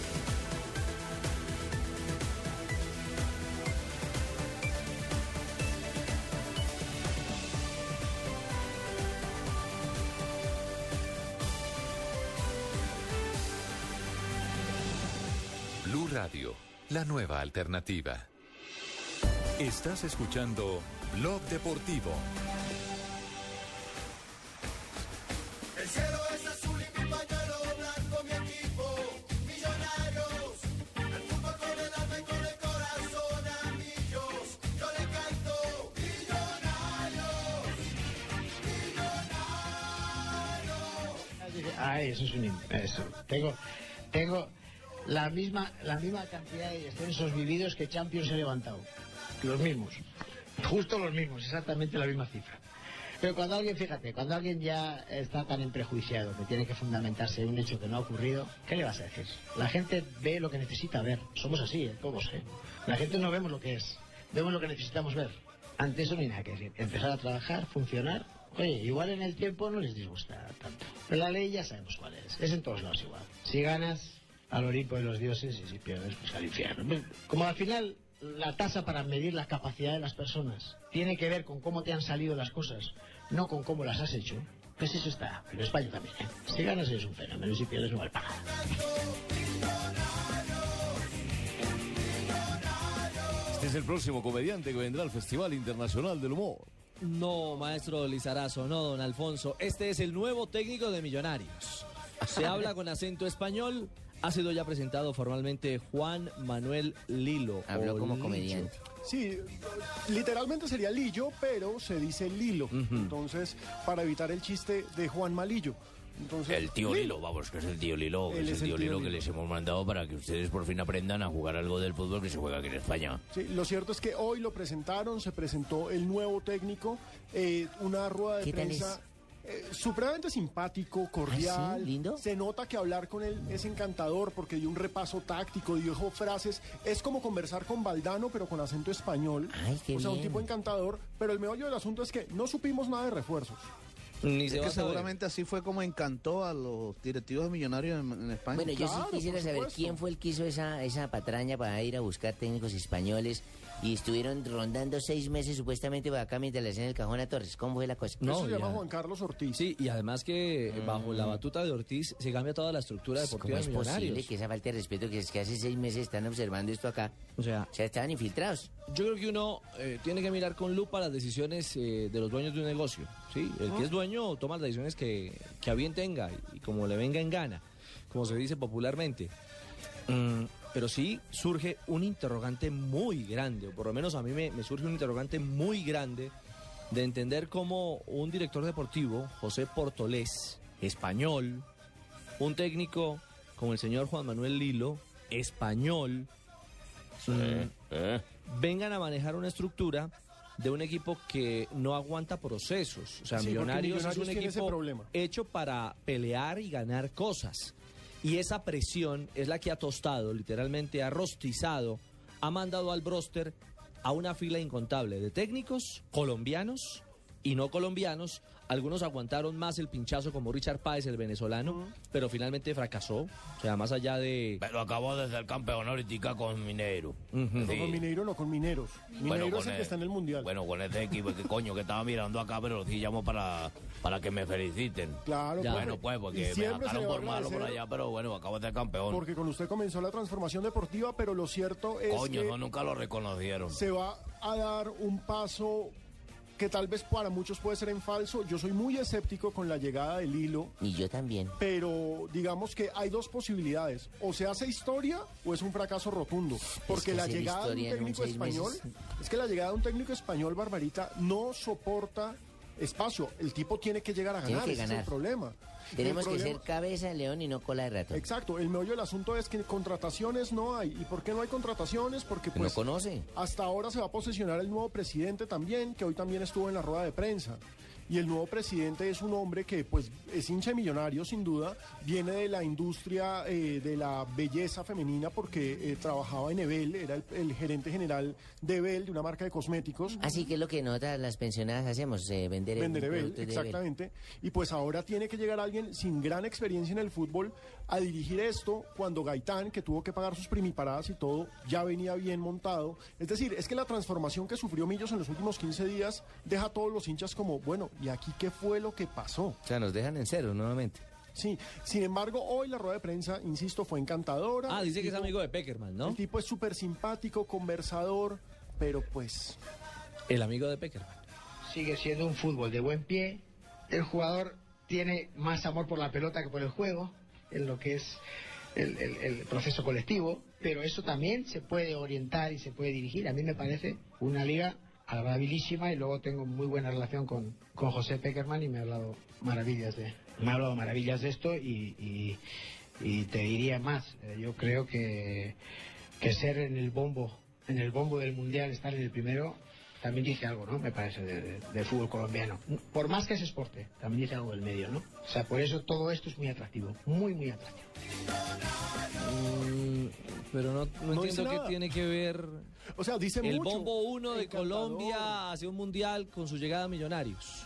Radio la nueva alternativa. Estás escuchando Blog Deportivo. El cielo es azul y mi pañuelo blanco, mi equipo, millonarios. El fútbol con el alma y con el corazón, amigos. Yo le canto, millonarios, millonarios. Ah, eso es un eso. Tengo, tengo la misma, la misma cantidad de descensos vividos que Champions he levantado. Los mismos. Justo los mismos, exactamente la misma cifra. Pero cuando alguien, fíjate, cuando alguien ya está tan prejuiciado que tiene que fundamentarse en un hecho que no ha ocurrido, ¿qué le vas a decir? La gente ve lo que necesita ver. Somos así, ¿eh? todos, ¿eh? La gente no vemos lo que es, vemos lo que necesitamos ver. Ante eso no hay nada que decir. Empezar a trabajar, funcionar Oye, igual en el tiempo no les disgusta tanto. Pero la ley ya sabemos cuál es. Es en todos lados igual. Si ganas, al Olimpo de los dioses y si pierdes, pues al infierno. Como al final la tasa para medir la capacidad de las personas tiene que ver con cómo te han salido las cosas, no con cómo las has hecho, pues eso está. Pero España también. ¿eh? Si ganas eres un fenómeno y si pierdes no vale para nada. Este es el próximo comediante que vendrá al Festival Internacional del Humor. No, maestro Lizarazo, no, don Alfonso. Este es el nuevo técnico de Millonarios. Se habla con acento español. Ha sido ya presentado formalmente Juan Manuel Lilo. Habló como Lillo. comediante. Sí, literalmente sería Lillo, pero se dice Lilo. Entonces, para evitar el chiste de Juan Malillo. Entonces, El tío Lilo, vamos, que es el tío Lilo, es el es el tío tío Lilo que Lilo. les hemos mandado para que ustedes por fin aprendan a jugar algo del fútbol que se juega aquí en España. Sí, lo cierto es que hoy lo presentaron, se presentó el nuevo técnico, eh, una rueda de ¿Qué tal prensa eh, supremamente simpático, cordial. Se nota que hablar con él es encantador porque dio un repaso táctico, dijo frases. Es como conversar con Valdano, pero con acento español. qué o sea, un tipo encantador. Pero el meollo del asunto es que no supimos nada de refuerzos. Ni Es que seguramente así fue como encantó a los directivos Millonarios en, en España. Bueno, yo sí quisiera saber quién fue el que hizo esa, esa patraña para ir a buscar técnicos españoles y estuvieron rondando seis meses supuestamente por acá mientras le hacían el cajón a Torres. ¿Cómo fue la cosa? No, ya- Juan Carlos Ortiz. Sí, y además que eh, bajo la batuta de Ortiz se cambia toda la estructura ¿Cómo deportiva es de posible Millonarios. que esa falta de respeto que es que hace seis meses están observando esto acá? O sea, o sea estaban infiltrados. Yo creo que uno eh, tiene que mirar con lupa las decisiones eh, de los dueños de un negocio. ¿sí? El que es dueño toma las decisiones que, que a bien tenga y, como le venga en gana, como se dice popularmente. Mm, pero sí surge un interrogante muy grande, o por lo menos a mí me, me surge un interrogante muy grande de entender cómo un director deportivo, José Portolés, español, un técnico como el señor Juan Manuel Lilo, español, mm, vengan a manejar una estructura de un equipo que no aguanta procesos. O sea, Sí, Millonarios, es un equipo hecho para pelear y ganar cosas. Y esa presión es la que ha tostado, literalmente ha rostizado, ha mandado al bróster a una fila incontable de técnicos colombianos y no colombianos. Algunos aguantaron más el pinchazo como Richard Páez, el venezolano, pero finalmente fracasó. O sea, más allá de... Pero acabó de ser campeón ahorita con Mineiro. No con Mineiro, no con Mineros. Mineiro es el que está en el Mundial. Bueno, con este equipo, que coño, que estaba mirando acá, pero sí llamo para, para que me feliciten. Claro, Ya. Bueno, pues, porque me sacaron por malo por allá, pero bueno, acabo de ser campeón. Porque con usted comenzó la transformación deportiva, pero lo cierto es Coño, que no, nunca lo reconocieron. se va a dar un paso que tal vez para muchos puede ser en falso. Yo soy muy escéptico con la llegada del hilo, Y yo también. pero digamos que hay dos posibilidades. O se hace historia o es un fracaso rotundo. Porque que la llegada de un técnico español, meses. es que la llegada de un técnico español, Barbarita, no soporta espacio. El tipo tiene que llegar a ganar, que ese es ganar. el problema. Tenemos que ser cabeza de león y no cola de ratón. Exacto, el meollo del asunto es que contrataciones no hay. ¿Y por qué no hay contrataciones? Porque Que no pues conoce. hasta ahora se va a posesionar el nuevo presidente también, que hoy también estuvo en la rueda de prensa. Y el nuevo presidente es un hombre que pues es hincha millonario sin duda, viene de la industria eh, de la belleza femenina porque eh, trabajaba en Ebel, era el, el gerente general de Ebel, de una marca de cosméticos. Así que es lo que nosotras las pensionadas hacemos, eh, vender, Vender Ebel. exactamente. Y pues ahora tiene que llegar alguien sin gran experiencia en el fútbol a dirigir esto cuando Gaitán, que tuvo que pagar sus primiparadas y todo, ya venía bien montado. Es decir, es que la transformación que sufrió Millos en los últimos 15 días deja a todos los hinchas como, bueno, ¿y aquí qué fue lo que pasó? O sea, nos dejan en cero nuevamente. Sí, sin embargo, hoy la rueda de prensa, insisto, fue encantadora. Ah, dice que es amigo de Peckerman, ¿no? El tipo es súper simpático, conversador, pero pues... El amigo de Peckerman. Sigue siendo un fútbol de buen pie. El jugador tiene más amor por la pelota que por el juego, en lo que es el, el- el proceso colectivo, pero eso también se puede orientar y se puede dirigir. A mí me parece una liga agradabilísima y luego tengo muy buena relación con, con José Peckerman y me ha hablado maravillas de, me ha hablado maravillas de esto y, y- y te diría más. Eh, Yo creo que, que ser en el bombo, en el bombo del mundial, estar en el primero, también dice algo, ¿no? Me parece, de- de- del fútbol colombiano. Por más que es esporte, también dice algo del medio, ¿no? O sea, por eso todo esto es muy atractivo, muy, muy atractivo. Mm, pero no, no No entiendo qué tiene que ver O sea, dice el mucho. bombo 1 de Encantador. Colombia hacia un mundial con su llegada a Millonarios.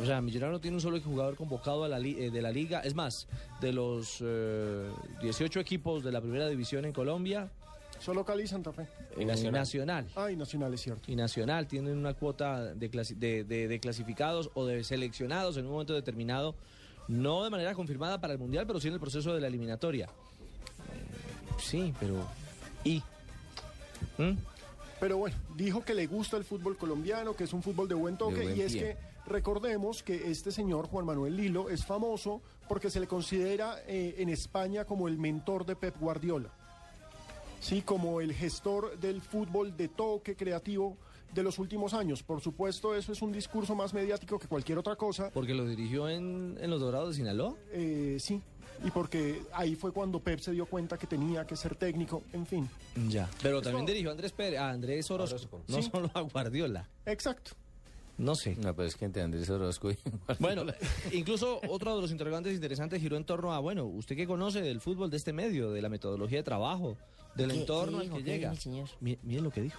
O sea, Millonarios no tiene un solo jugador convocado a la li- eh, de la liga. Es más, de los eh, 18 equipos de la primera división en Colombia, Solo Cali y Santa Fe. eh, Nacional. Ah, y Nacional es cierto. y Nacional tienen una cuota de, clasi- de- de- de clasificados o de seleccionados en un momento determinado, no de manera confirmada para el Mundial, pero sí en el proceso de la eliminatoria. Eh, Sí, pero... ¿Y? ¿Mm? Pero bueno, dijo que le gusta el fútbol colombiano, que es un fútbol de buen toque, buen y es pie. que recordemos que este señor, Juan Manuel Lilo, es famoso porque se le considera eh, en España como el mentor de Pep Guardiola. Sí, como el gestor del fútbol de toque creativo de los últimos años. Por supuesto, eso es un discurso más mediático que cualquier otra cosa. Porque lo dirigió en, en los Dorados de Sinaloa. Eh, sí, y porque ahí fue cuando Pep se dio cuenta que tenía que ser técnico, en fin. Ya. Pero también dirigió a Andrés, Pérez, a Andrés Orozco, no Sí. solo a Guardiola. Exacto. No sé. No, pero es que entre Andrés Orozco y Bueno, incluso otro de los interrogantes interesantes giró en torno a, bueno, usted que conoce del fútbol de este medio, de la metodología de trabajo, del ¿Qué- entorno al dijo? que ¿Qué llega. señor? Miren lo que dijo.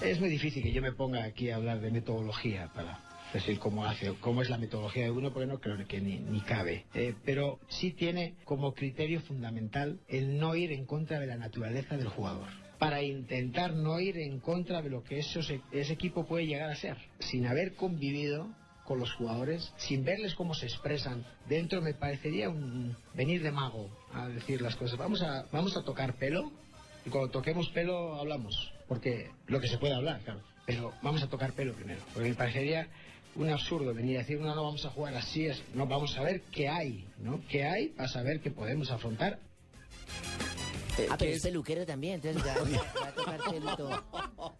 Es muy difícil que yo me ponga aquí a hablar de metodología para decir cómo hace, cómo es la metodología de uno, porque no creo que ni, ni cabe. Eh, pero sí tiene como criterio fundamental el no ir en contra de la naturaleza del jugador. Para intentar no ir en contra de lo que ese equipo puede llegar a ser. Sin haber convivido con los jugadores, sin verles cómo se expresan dentro, me parecería un venir de mago a decir las cosas. Vamos a, vamos a tocar pelo y cuando toquemos pelo hablamos, porque lo que se puede hablar, claro. Pero vamos a tocar pelo primero, porque me parecería un absurdo venir a decir, no, no vamos a jugar así, es- no, vamos a ver qué hay, ¿no? ¿Qué hay para saber que podemos afrontar? Ah, pero es peluquero también, entonces va, va- va a tocar pelo todo.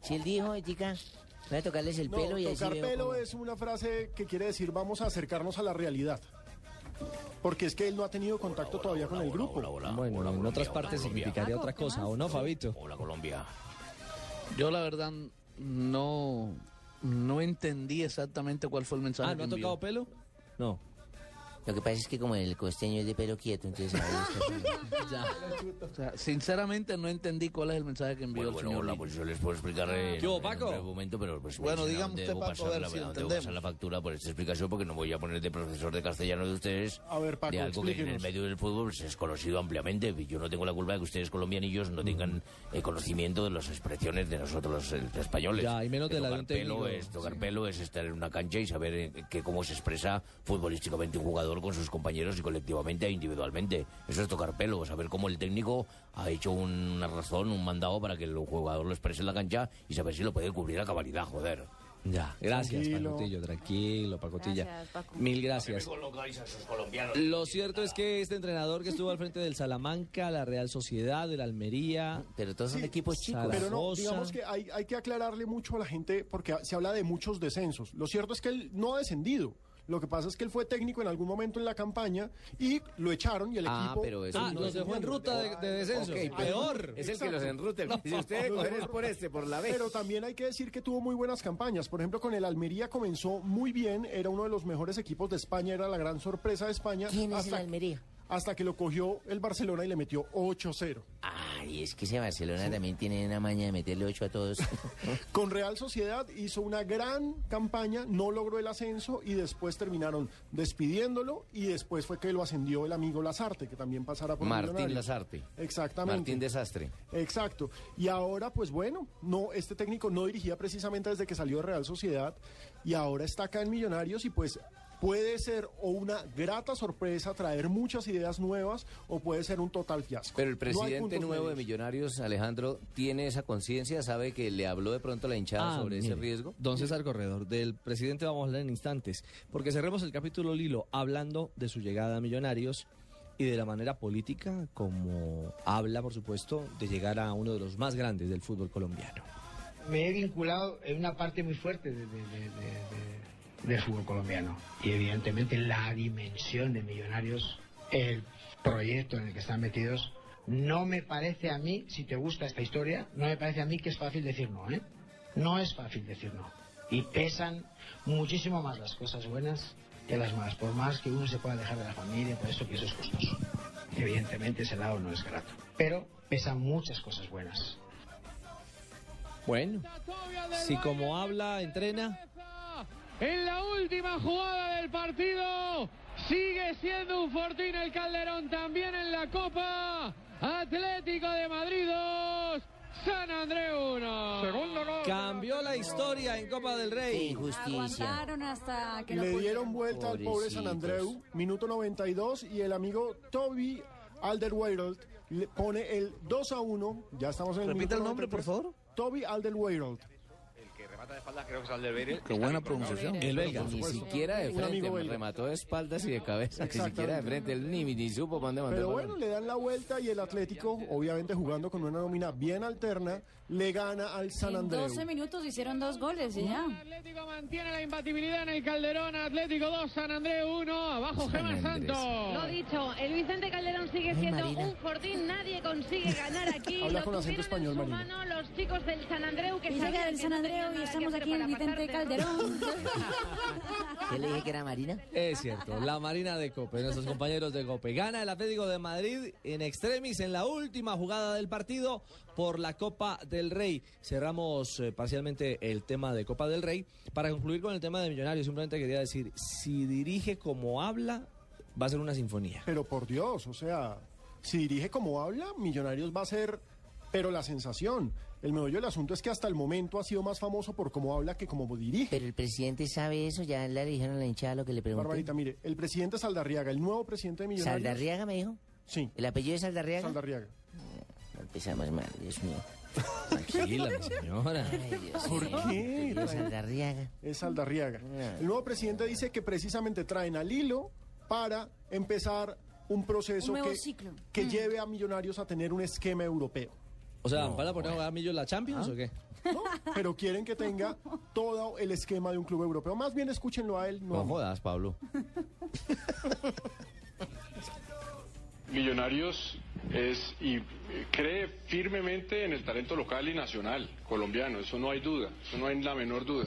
Si él dijo, chica, voy a tocarles el No, pelo y así tocar veo pelo cómo- es una frase que quiere decir vamos a acercarnos a la realidad. Porque es que él no ha tenido contacto todavía con el grupo. Bueno, en otras partes significaría otra cosa, ¿o no, Fabito? Hola, Colombia. Yo la verdad no, no entendí exactamente cuál fue el mensaje. Ah, ¿no que ha envió. tocado pelo? No. Lo que pasa es que como el costeño es de pelo quieto, entonces. Ya. O sea, sinceramente no entendí cuál es el mensaje que envió Bueno, el bueno, señor hola, pues yo les puedo explicar eh, en, ¿Qué hubo, en Paco? un momento, pero pues Bueno, dígame debo usted, Paco, pasar a ver la, si debo pasar la factura por esta explicación porque no voy a poner de profesor de castellano de ustedes A ver, Paco, de algo que en el explíquenos. medio del fútbol pues, es conocido ampliamente. Yo no tengo la culpa de que ustedes colombianillos no tengan eh, conocimiento de las expresiones de nosotros los eh, españoles. Ya, y menos Que de la de tocar un pelo técnico. es tocar pelo es estar en una cancha y saber eh, que cómo se expresa futbolísticamente un jugador con sus compañeros y colectivamente e individualmente. Eso es tocar pelo, saber cómo el técnico ha hecho una razón, un mandado para que el jugador lo exprese en la cancha y saber si lo puede cubrir a cabalidad, joder. Ya, gracias, Tranquilo. Pacotillo, tranquilo, Pacotilla. Gracias, Paco. Mil gracias. Me. Lo cierto es que este entrenador que estuvo al frente del Salamanca, la Real Sociedad, del Almería. Pero todos Sí, Pero no, digamos que hay, hay que aclararle mucho a la gente porque se habla de muchos descensos. Lo cierto es que él no ha descendido. Lo que pasa es que él fue técnico en algún momento en la campaña y lo echaron y el Ah, equipo. pero eso Ah, los dejó en ruta de, de descenso. Ok, Peor. Es el que los enruta. que dice usted coger es por este, por la B. Pero también hay que decir que tuvo muy buenas campañas. Por ejemplo, con el Almería comenzó muy bien, era uno de los mejores equipos de España, era la gran sorpresa de España. ¿Quién es el Almería? Hasta que lo cogió el Barcelona y le metió 8-0. Ay, es que ese Barcelona también tiene una maña de meterle ocho a todos. Con Real Sociedad hizo una gran campaña, no logró el ascenso y después terminaron despidiéndolo y después fue que lo ascendió el amigo Lazarte, que también pasará por Martín. Lazarte. Exactamente. Martín Desastre. Exacto. Y ahora, pues bueno, no, este técnico no dirigía precisamente desde que salió de Real Sociedad y ahora está acá en Millonarios y pues puede ser o una grata sorpresa, traer muchas ideas nuevas o puede ser un total fiasco. Pero el presidente nuevo de. Millonarios, Alejandro, tiene esa conciencia, sabe que le habló de pronto a la hinchada Ah, sobre ese riesgo. Don César Corredor, del presidente vamos a hablar en instantes, porque cerremos el capítulo Lilo hablando de su llegada a Millonarios y de la manera política como habla, por supuesto, de llegar a uno de los más grandes del fútbol colombiano. me he vinculado en una parte muy fuerte de- de- de- de- de- del fútbol colombiano. Y evidentemente la dimensión de Millonarios, el proyecto en el que están metidos, no me parece a mí, si te gusta esta historia, no me parece a mí que es fácil decir no, ¿eh? No es fácil decir no. Y pesan muchísimo más las cosas buenas que las malas, por más que uno se pueda dejar de la familia, por eso que eso es costoso. Evidentemente ese lado no es grato. Pero pesan muchas cosas buenas. Bueno, si como habla, entrena, en la última jugada del partido. Sigue siendo un fortín el Calderón también en la Copa. Atlético de Madrid 2, San Andreu 1. Segundo gol. Cambió la historia en Copa del Rey. Aguantaron hasta que no Le dieron pudieron. vuelta al pobre San Andreu, minuto 92, y el amigo Toby Alderweireld le pone el 2 a 1. Ya estamos en el Repita minuto el nombre, por 93. favor. Toby Alderweireld. Que remata de espaldas creo que es Alderweireld. Qué buena pronunciación. El belga. Ni siquiera de frente, remató de espaldas y de cabeza, ni siquiera de frente, él ni, ni supo para dónde mandó Pero bueno, le dan la vuelta y el Atlético, obviamente jugando con una nómina bien alterna, le gana al San En Andreu. 12 minutos hicieron dos goles y ya. Atlético mantiene la imbatibilidad en el Calderón. Atlético 2, San Andreu 1. Abajo Gemma Santos. Lo dicho, el Vicente Calderón sigue siendo un fortín, nadie consigue ganar aquí. Habla con acento español, mano los chicos del San Andreu que Y llega del que San Andreu y estamos aquí en Vicente. Calderón. ¿Qué le dije que era Marina? Es cierto, la Marina de Cope, nuestros compañeros de Cope. Gana el Atlético de Madrid en extremis en la última jugada del partido por la Copa del Rey. Cerramos eh, parcialmente el tema de Copa del Rey. Para concluir con el tema de Millonarios, simplemente quería decir, si dirige como habla, va a ser una sinfonía. Pero por Dios, o sea, si dirige como habla, Millonarios va a ser, pero la sensación. El meollo del asunto es que hasta el momento ha sido más famoso por cómo habla que como dirige. Pero el presidente sabe eso, ya le dijeron a la hinchada lo que le pregunté. Barbarita, mire, el presidente Saldarriaga, el nuevo presidente de Millonarios. ¿Saldarriaga me dijo? Sí. ¿El apellido es Saldarriaga? Saldarriaga. Empezamos mal, Dios mío. Tranquila, mi señora. Ay, Dios ¿Por mío. qué? Apellido Saldarriaga. Es Saldarriaga. El nuevo presidente dice que precisamente traen al hilo para empezar un proceso Un nuevo que, ciclo. que Mm. lleve a Millonarios a tener un esquema europeo. O sea, ¿van a poner a jugar a Millos la Champions o qué? ¿no? Pero quieren que tenga todo el esquema de un club europeo. Más bien escúchenlo a él. No, a No mí. jodas, Pablo. Millonarios es y cree firmemente en el talento local y nacional colombiano, eso no hay duda, eso no hay la menor duda.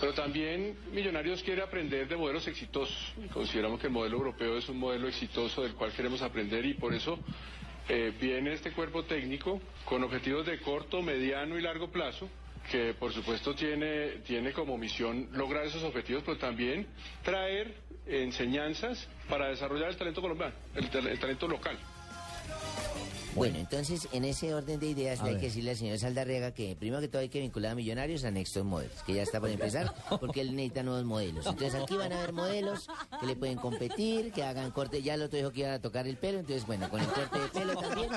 Pero también Millonarios quiere aprender de modelos exitosos. Consideramos que el modelo europeo es un modelo exitoso del cual queremos aprender y por eso eh, viene este cuerpo técnico con objetivos de corto, mediano y largo plazo que por supuesto tiene, tiene como misión lograr esos objetivos, pero también traer enseñanzas para desarrollar el talento colombiano, el, el talento local. Bueno, entonces, en ese orden de ideas, hay ver. que decirle al señor Saldarriaga que primero que todo hay que vincular a Millonarios a Nexton Models, que ya está por empezar, porque él necesita nuevos modelos. Entonces, aquí van a haber modelos que le pueden competir, que hagan corte. Ya el otro dijo que iban a tocar el pelo, entonces, bueno, con el corte de pelo también.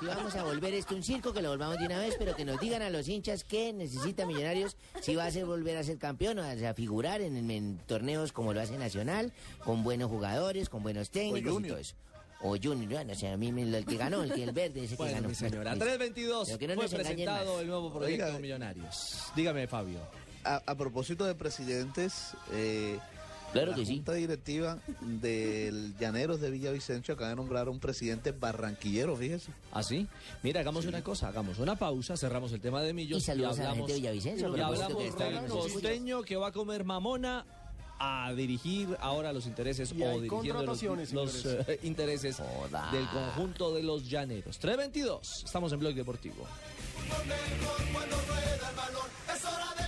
Si vamos a volver esto un circo, que lo volvamos de una vez, pero que nos digan a los hinchas qué necesita Millonarios si va a ser volver a ser campeón o a, figurar en, en torneos como lo hace Nacional, con buenos jugadores, con buenos técnicos y todo eso. O Junior, bueno, o sea, a mí me- el que ganó, el que el verde, ese que Bueno, ganó. mi señora. Listo. 322 Pero que no fue presentado el nuevo proyecto Oiga. Millonarios. Dígame, Fabio. A, a propósito de presidentes, eh, Claro la que sí. Junta Directiva del Llaneros de Villavicencio acaba de nombrar a un presidente barranquillero, fíjese. ¿Ah, sí? Mira, hagamos una cosa, hagamos una pausa, cerramos el tema de Millos Y saludos a la hablamos, gente de Villavicencio, y hablamos que está del costeño que va a comer mamona a dirigir ahora los intereses Y o dirigiendo los, eh, intereses del conjunto de los llaneros. 322, estamos en Blog Deportivo. Cuando rueda el balón, es hora de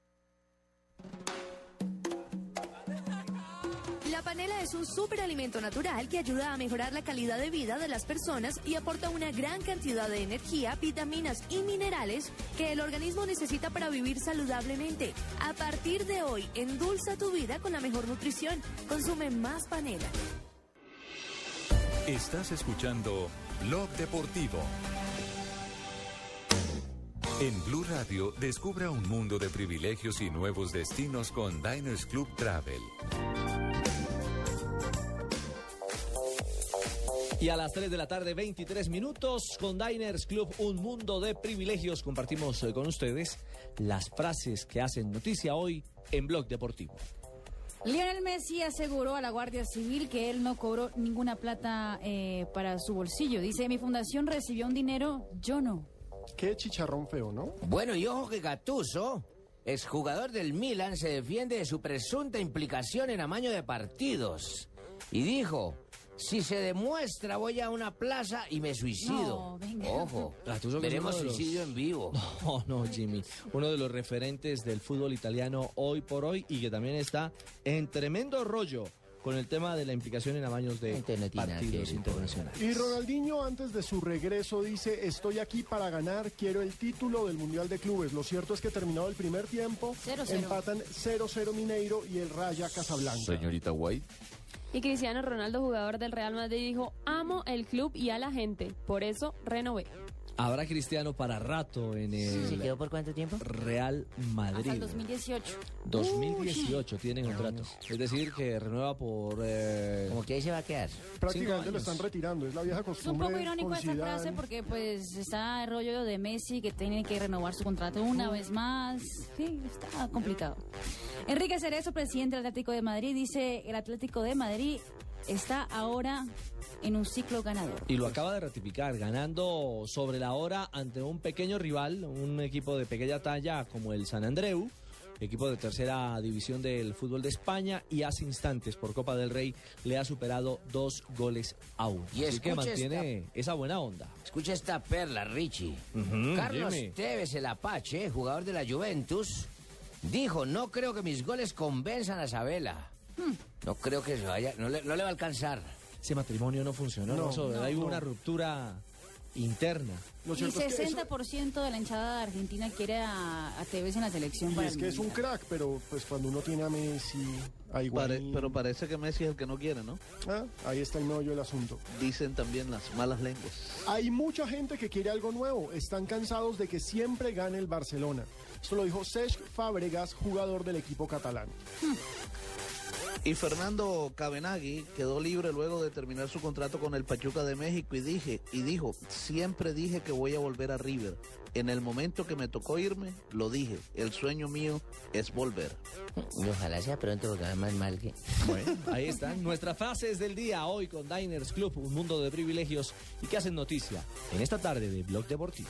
es un superalimento natural que ayuda a mejorar la calidad de vida de las personas y aporta una gran cantidad de energía, vitaminas y minerales que el organismo necesita para vivir saludablemente. A partir de hoy, endulza tu vida con la mejor nutrición. Consume más panela. Estás escuchando Blog Deportivo. En Blue Radio, descubra un mundo de privilegios y nuevos destinos con Diners Club Travel. Y a las 3 de la tarde, 23 minutos, con Diners Club, un mundo de privilegios, compartimos eh, con ustedes las frases que hacen noticia hoy en Blog Deportivo. Lionel Messi aseguró a la Guardia Civil que él no cobró ninguna plata eh, para su bolsillo. Dice, mi fundación recibió un dinero, yo no. Qué chicharrón feo, ¿no? Bueno, y ojo que Gattuso, exjugador del Milan, se defiende de su presunta implicación en amaño de partidos. Y dijo, si se demuestra voy a una plaza y me suicido. No, venga. Ojo, es veremos los- suicidio en vivo. No, no, Jimmy. Uno de los referentes del fútbol italiano hoy por hoy y que también está en tremendo rollo con el tema de la implicación en amaños de partidos internacionales. Y Ronaldinho antes de su regreso dice, estoy aquí para ganar, quiero el título del Mundial de Clubes. Lo cierto es que terminado el primer tiempo, Cero, cero. empatan 0-0 Mineiro y el Raya Casablanca. Señorita White. Y Cristiano Ronaldo, jugador del Real Madrid, dijo, amo el club y a la gente, por eso renové. Habrá Cristiano para rato en el ¿Se quedó por cuánto tiempo? Real Hasta Madrid. el 2018. 2018 tienen contrato. Es decir, que renueva por... eh, Como que ahí se va a quedar. Prácticamente lo están retirando, es la vieja Es un costumbre. poco irónico Zidane. frase porque pues está el rollo de Messi que tiene que renovar su contrato una vez más. Sí, está complicado. Enrique Cerezo, presidente del Atlético de Madrid, dice el Atlético de Madrid está ahora en un ciclo ganador. Y lo acaba de ratificar, ganando sobre la hora ante un pequeño rival, un equipo de pequeña talla como el San Andreu, equipo de tercera división del fútbol de España, y hace instantes por Copa del Rey le ha superado dos goles a uno. Y Así que mantiene esa buena onda. Escucha esta perla, Richie. Carlos. Tevez, el Apache, jugador de la Juventus, dijo, no creo que mis goles convenzan a Sabela. Hmm. No creo que se vaya, no le, no le va a alcanzar. Ese matrimonio no funcionó, No, ¿no? Eso, no, hay no. una ruptura interna. Lo Y cierto es que eso- 60% de la hinchada de Argentina quiere a, a Tevez en la selección. y para es que es un crack, pero pues cuando uno tiene a Messi, a Pare- pero parece que Messi es el que no quiere, ¿no? ah, ahí está el meollo del asunto. Dicen también las malas lenguas. Hay mucha gente que quiere algo nuevo. Están cansados de que siempre gane el Barcelona. Esto lo dijo Cesc Fábregas, jugador del equipo catalán. Y Fernando Cabenagui quedó libre luego de terminar su contrato con el Pachuca de México y dije y dijo, siempre dije que voy a volver a River. En el momento que me tocó irme, lo dije, el sueño mío es volver. Y ojalá sea pronto porque va más mal que... Bueno, ahí están nuestras frases del día hoy con Diners Club, un mundo de privilegios y que hacen noticia en esta tarde de Blog Deportivo.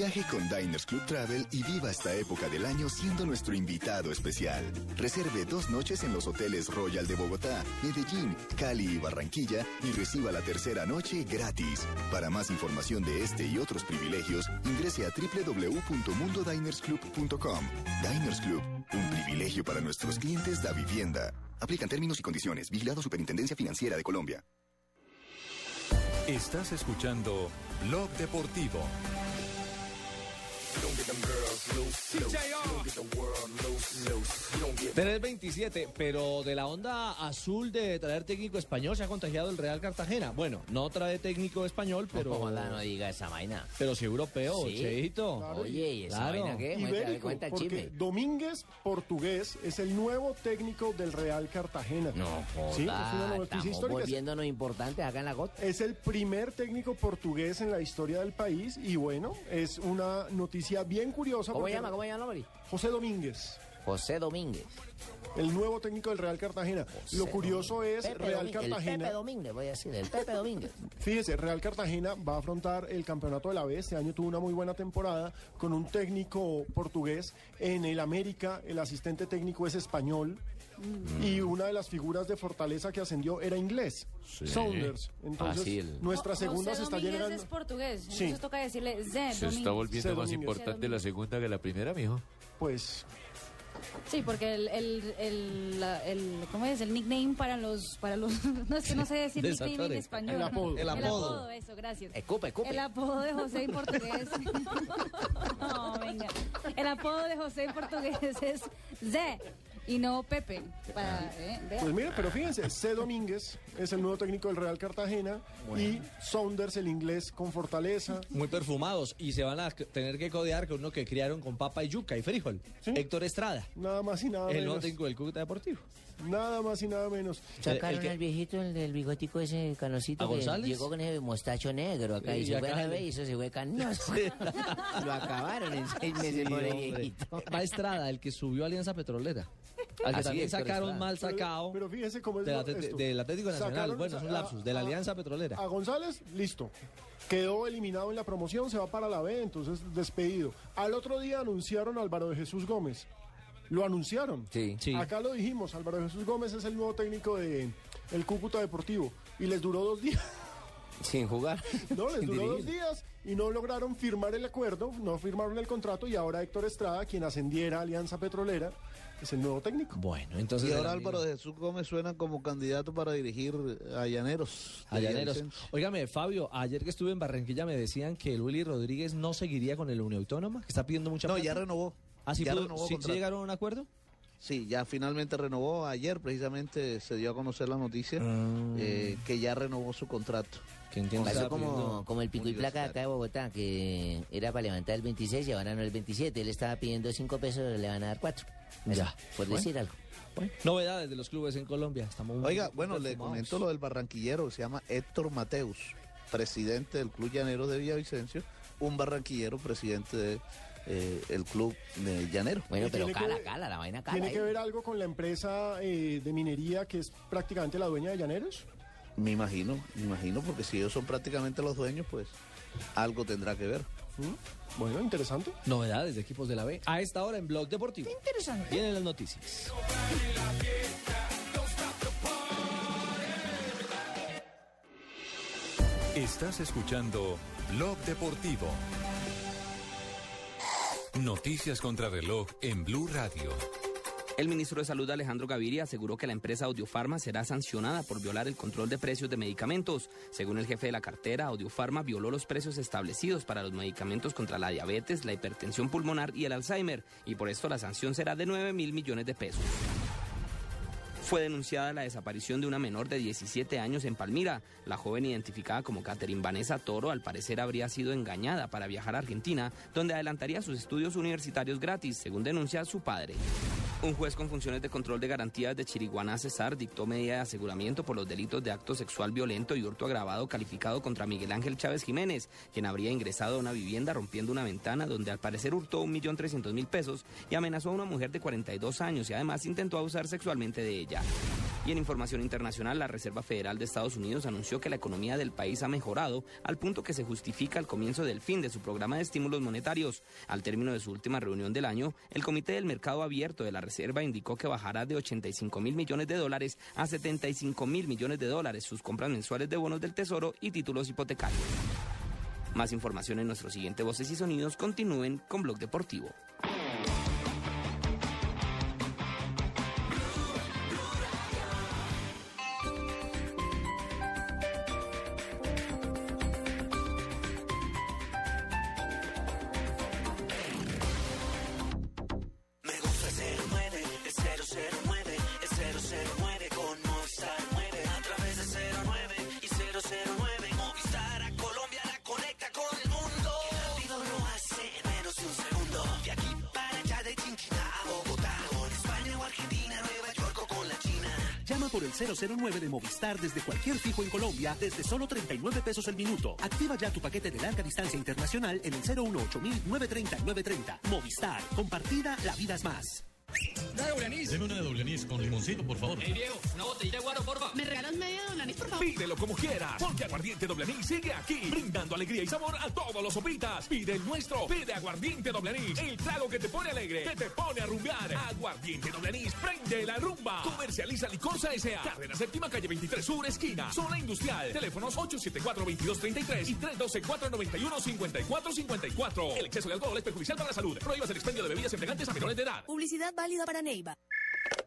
Viaje con Diners Club Travel y viva esta época del año siendo nuestro invitado especial. Reserve dos noches en los hoteles Royal de Bogotá, Medellín, Cali y Barranquilla y reciba la tercera noche gratis. Para más información de este y otros privilegios, ingrese a www.mundodinersclub.com. Diners Club, un privilegio para nuestros clientes da vivienda. Aplican términos y condiciones. Vigilado Superintendencia Financiera de Colombia. Estás escuchando Blog Deportivo. 327, pero de la onda azul de traer técnico español se ha contagiado el Real Cartagena. Bueno, no trae técnico español, pero. Ojalá no diga esa vaina. Pero sí europeo, Sí. Cheito. Oye, ¿y esa Claro. vaina qué? Ibérico, cuenta el porque chisme. Domínguez, portugués, es el nuevo técnico del Real Cartagena. No, Sí, es una joda, noticia histórica. volviéndonos importantes acá en la gota. Es el primer técnico portugués en la historia del país y bueno, es una noticia bien curiosa. ¿Cómo llama? ¿Cómo llama, Lori? José Domínguez, José Domínguez. el nuevo técnico del Real Cartagena. Lo curioso es Pepe Real Domínguez, El Cartagena. Pepe Domínguez, voy a decir, el Pepe Domínguez. Fíjese, Real Cartagena va a afrontar el campeonato de la B. Este año tuvo una muy buena temporada con un técnico portugués. En el América, el asistente técnico es español. Y una de las figuras de Fortaleza que ascendió era inglés, Sí. Saunders. Entonces, Fácil. nuestra José segunda se está Domínguez llegando. es portugués, Sí. entonces toca decirle Zé Se está volviendo más Domínguez. importante la segunda que la primera, mijo. Pues Sí, porque el, el, el, la- el- ¿cómo es? El nickname para los, para los, no es que no sé decir nickname en español. El apodo. El apodo. eso, gracias. Escupe, escupe. El apodo de José en portugués. no, venga. El apodo de José en portugués es Zé. Y no Pepe. Para, eh. Pues mira, pero fíjense, C. Domínguez es el nuevo técnico del Real Cartagena y Saunders, el inglés, con fortaleza. Muy perfumados y se van a tener que codear con uno que criaron con papa y yuca y frijol. Héctor Estrada. Nada más y nada El nuevo menos. técnico del Cúcuta Deportivo. Nada más y nada menos. Sacaron al viejito, el del bigotico ese canosito ¿A que González? llegó con ese mostacho negro acá Sí, y se fue a la y eso se fue canoso. Lo acabaron en seis meses, Sí, pobre hombre. viejito. Va Estrada, el que subió a Alianza Petrolera. Al que también sacaron mal Pero- sacado Pero, fíjese cómo es del, esto. del Atlético Nacional. Sacaron- bueno, es un a- lapsus, de la Alianza Petrolera. A González, listo. Quedó eliminado en la promoción, se va para la B, entonces despedido. Al otro día anunciaron a Álvaro de Jesús Gómez. Lo anunciaron. Sí. Acá lo dijimos, Álvaro Jesús Gómez es el nuevo técnico de el Cúcuta Deportivo. Y les duró dos días. Sin jugar. No, les duró dos días y no lograron firmar el acuerdo, no firmaron el contrato y ahora Héctor Estrada, quien ascendiera a Alianza Petrolera, es el nuevo técnico. Bueno, entonces... y ahora Álvaro de Jesús Gómez suena como candidato para dirigir a Llaneros. A Llaneros. Óigame, Fabio, ayer que estuve en Barranquilla me decían que el Willy Rodríguez no seguiría con el Unión Autónoma, que está pidiendo mucha No, plata. ya renovó. ¿Ah, sí, Ya pudo- renovó sí- sí contrato. llegaron a un acuerdo? Sí, ya finalmente renovó. Ayer precisamente se dio a conocer la noticia eh, que ya renovó su contrato. Que entiendo Pasó como, como el pico y placa acá de Bogotá, que era para levantar el 26 y ahora no el 27. Él estaba pidiendo 5 pesos, le van a dar 4. Ya. Por Bueno. decir algo. Novedades de los clubes en Colombia. Estamos muy Oiga, bueno, le comento lo del barranquillero que se llama Héctor Mateus, presidente del Club Llanero de Villavicencio, un barranquillero presidente del club de Llanero. Bueno, pero tiene que cala, ver- cala, la vaina cala. ¿Tiene ¿eh? que ver algo con la empresa eh, de minería que es prácticamente la dueña de Llaneros? Me imagino, me imagino, porque si ellos son prácticamente los dueños, pues algo tendrá que ver. Bueno, interesante. Novedades de equipos de la B. A esta hora en Blog Deportivo. Interesante. Vienen las noticias. Estás escuchando Blog Deportivo. Noticias contra reloj en Blue Radio. El ministro de Salud Alejandro Gaviria aseguró que la empresa Audiofarma será sancionada por violar el control de precios de medicamentos. Según el jefe de la cartera, Audiofarma violó los precios establecidos para los medicamentos contra la diabetes, la hipertensión pulmonar y el Alzheimer, y por esto la sanción será de 9 mil millones de pesos. Fue denunciada la desaparición de una menor de 17 años en Palmira. La joven identificada como Catherine Vanessa Toro al parecer habría sido engañada para viajar a Argentina, donde adelantaría sus estudios universitarios gratis, según denuncia su padre. Un juez con funciones de control de garantías de Chiriguaná Cesar dictó medida de aseguramiento por los delitos de acto sexual violento y hurto agravado calificado contra Miguel Ángel Chávez Jiménez, quien habría ingresado a una vivienda rompiendo una ventana donde al parecer hurtó 1.300.000 pesos y amenazó a una mujer de 42 años y además intentó abusar sexualmente de ella. Y en información internacional, la Reserva Federal de Estados Unidos anunció que la economía del país ha mejorado al punto que se justifica el comienzo del fin de su programa de estímulos monetarios. Al término de su última reunión del año, el Comité del Mercado Abierto de la Reserva indicó que bajará de 85 mil millones de dólares a 75 mil millones de dólares sus compras mensuales de bonos del Tesoro y títulos hipotecarios. Más información en nuestro siguiente Voces y Sonidos. Continúen con Blog Deportivo. De Movistar desde cualquier fijo en Colombia desde solo 39 pesos el minuto. Activa ya tu paquete de larga distancia internacional en el 018 930 930. Movistar. Compartida, la vida es más. ¿Una doble anís? Deme una doble anís con limoncito, por favor. Hey, Diego, una botellita de guaro, porfa. ¿Me regalas media doble anís, por favor? Pídelo como quieras, porque Aguardiente Doble Anís sigue aquí, brindando alegría y sabor a todos los sopitas. Pide el nuestro, pide Aguardiente Doble Anís, el trago que te pone alegre, que te pone a rumbear. Aguardiente Doble Anís, prende la rumba. Comercializa Licorsa S.A. Cárdenas Séptima, calle 23 Sur, esquina, zona industrial. Teléfonos 874-2233 y 312-491-5454. El exceso de alcohol es perjudicial para la salud. Prohíbas el expendio de bebidas embriagantes a menores de edad. Publicidad válida para Neiva.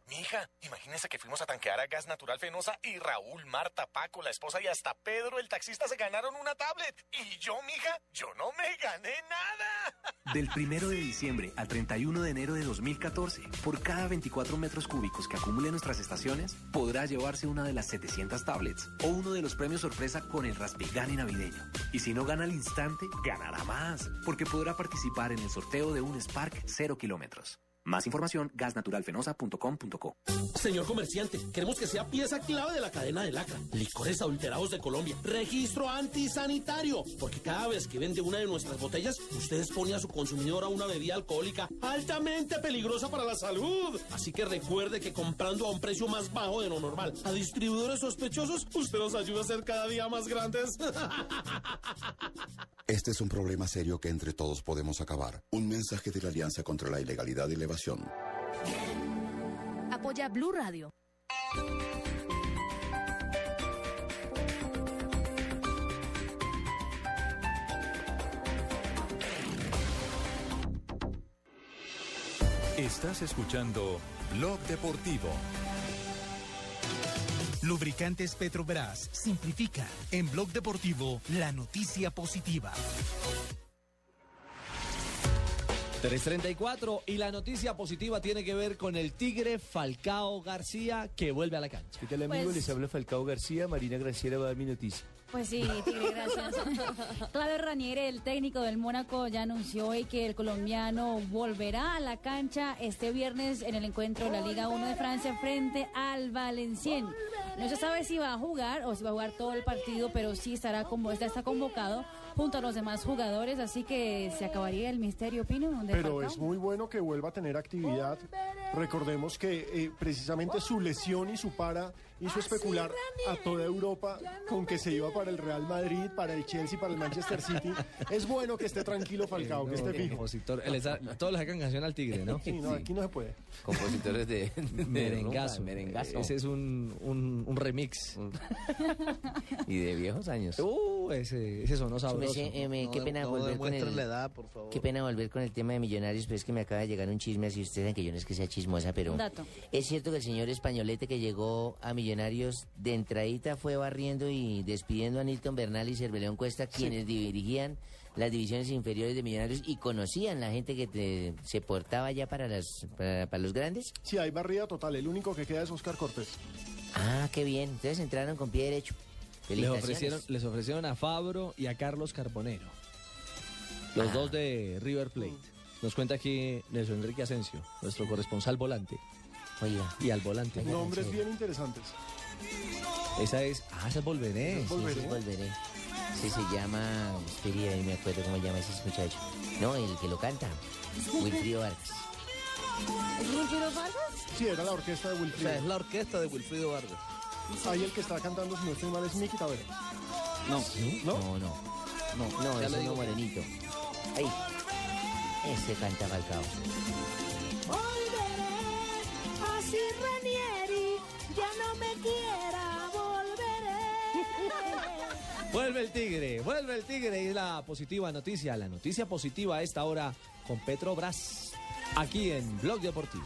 Mija, imagínese que fuimos a tanquear a Gas Natural Fenosa y Raúl, Marta, Paco, la esposa y hasta Pedro, el taxista, se ganaron una tablet. Y yo, mija, yo no me gané nada. Del primero de diciembre al 31 de enero de 2014, por cada 24 metros cúbicos que acumule nuestras estaciones, podrá llevarse una de las 700 tablets o uno de los premios sorpresa con el Raspigani navideño. Y si no gana al instante, ganará más, porque podrá participar en el sorteo de un Spark 0 kilómetros. Más información, gasnaturalfenosa.com.co. Señor comerciante, queremos que sea pieza clave de la cadena de lacra. Licores adulterados de Colombia. Registro antisanitario. Porque cada vez que vende una de nuestras botellas, usted expone a su consumidor a una bebida alcohólica altamente peligrosa para la salud. Así que recuerde que comprando a un precio más bajo de lo normal a distribuidores sospechosos, usted nos ayuda a ser cada día más grandes. Este es un problema serio que entre todos podemos acabar. Un mensaje de la Alianza contra la Ilegalidad y la Apoya Blue Radio. Estás escuchando Blog Deportivo. Lubricantes Petrobras simplifica en Blog Deportivo la noticia positiva. 334 y la noticia positiva tiene que ver con el Tigre Falcao García que vuelve a la cancha. ¿Qué tal amigo? Pues- Les habla Falcao García, Marina Graciela va a dar mi noticia. Pues sí, Tigre, gracias. Claudio Ranieri, el técnico del Mónaco, ya anunció hoy que el colombiano volverá a la cancha este viernes en el encuentro de la Liga 1 de Francia frente al Valencien. No se sabe si va a jugar o si va a jugar todo el partido, pero sí estará como está convocado junto a los demás jugadores, así que se acabaría el misterio, Pino. de Pero Falcao. es muy bueno que vuelva a tener actividad. Recordemos que eh, precisamente su lesión y su para hizo especular a toda Europa con que se iba para el Real Madrid, para el Chelsea, para el Manchester City. Es bueno que esté tranquilo Falcao, que esté fijo. Compositor, él está- todos le sacan canción al Tigre, ¿no? Sí, no, aquí no se puede. Compositores de, de Merengazo. rumba, merengazo. Ese es un, un, un remix. Y de viejos años. Uh, ese, ese sonó sabroso. Me- eh, me- qué pena volver con el, Qué pena volver con el tema de millonarios, pero es que me acaba de llegar un chisme, así ustedes saben que yo no es que sea chismosa, pero Un dato. es cierto que el señor españolete que llegó a Millonarios de entradita fue barriendo y despidiendo a Nilton Bernal y Cerveleón Cuesta, quienes dirigían las divisiones inferiores de Millonarios y conocían la gente que te- se portaba ya para, las, para, para los grandes. Sí, hay barrida total. El único que queda es Oscar Cortés. Ah, qué bien. Entonces entraron con pie derecho. Les ofrecieron, les ofrecieron a Fabro y a Carlos Carbonero. Los Ah. dos de River Plate. Nos cuenta aquí Nelson Enrique Asensio, nuestro corresponsal volante. Oiga. Y al volante. Nombres bien interesantes. Esa es. Ah, esa es Volveré. Sí, sí, volveré. Sí, se llama. Espera, ahí me acuerdo cómo se llama ese muchacho. No, el que lo canta. Wilfrido Vargas. ¿Es Wilfrido Vargas? Sí, era la orquesta de O Wilfrido. sea, es la orquesta de Wilfrido Vargas. Ahí el que está cantando, si no estoy mal, es Miki Tavera. No. ¿No? No, no. No, No, ya ese le no digo que- morenito. Ahí. Ese canta Falcao. Así Ranieri ya no me quiera, volveré. Vuelve el Tigre, vuelve el Tigre. Y la positiva noticia, la noticia positiva esta hora con Petrobras. Aquí en Blog Deportivo.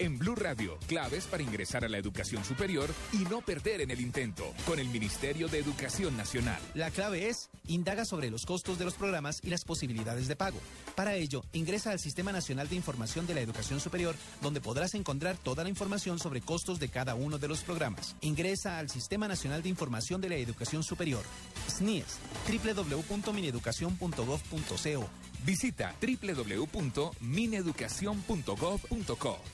En Blue Radio, claves para ingresar a la educación superior y no perder en el intento, con el Ministerio de Educación Nacional. La clave es, indaga sobre los costos de los programas y las posibilidades de pago. Para ello, ingresa al Sistema Nacional de Información de la Educación Superior, donde podrás encontrar toda la información sobre costos de cada uno de los programas. Ingresa al Sistema Nacional de Información de la Educación Superior, SNIES, www.mineducacion.gov.co. Visita www.mineducacion.gov.co.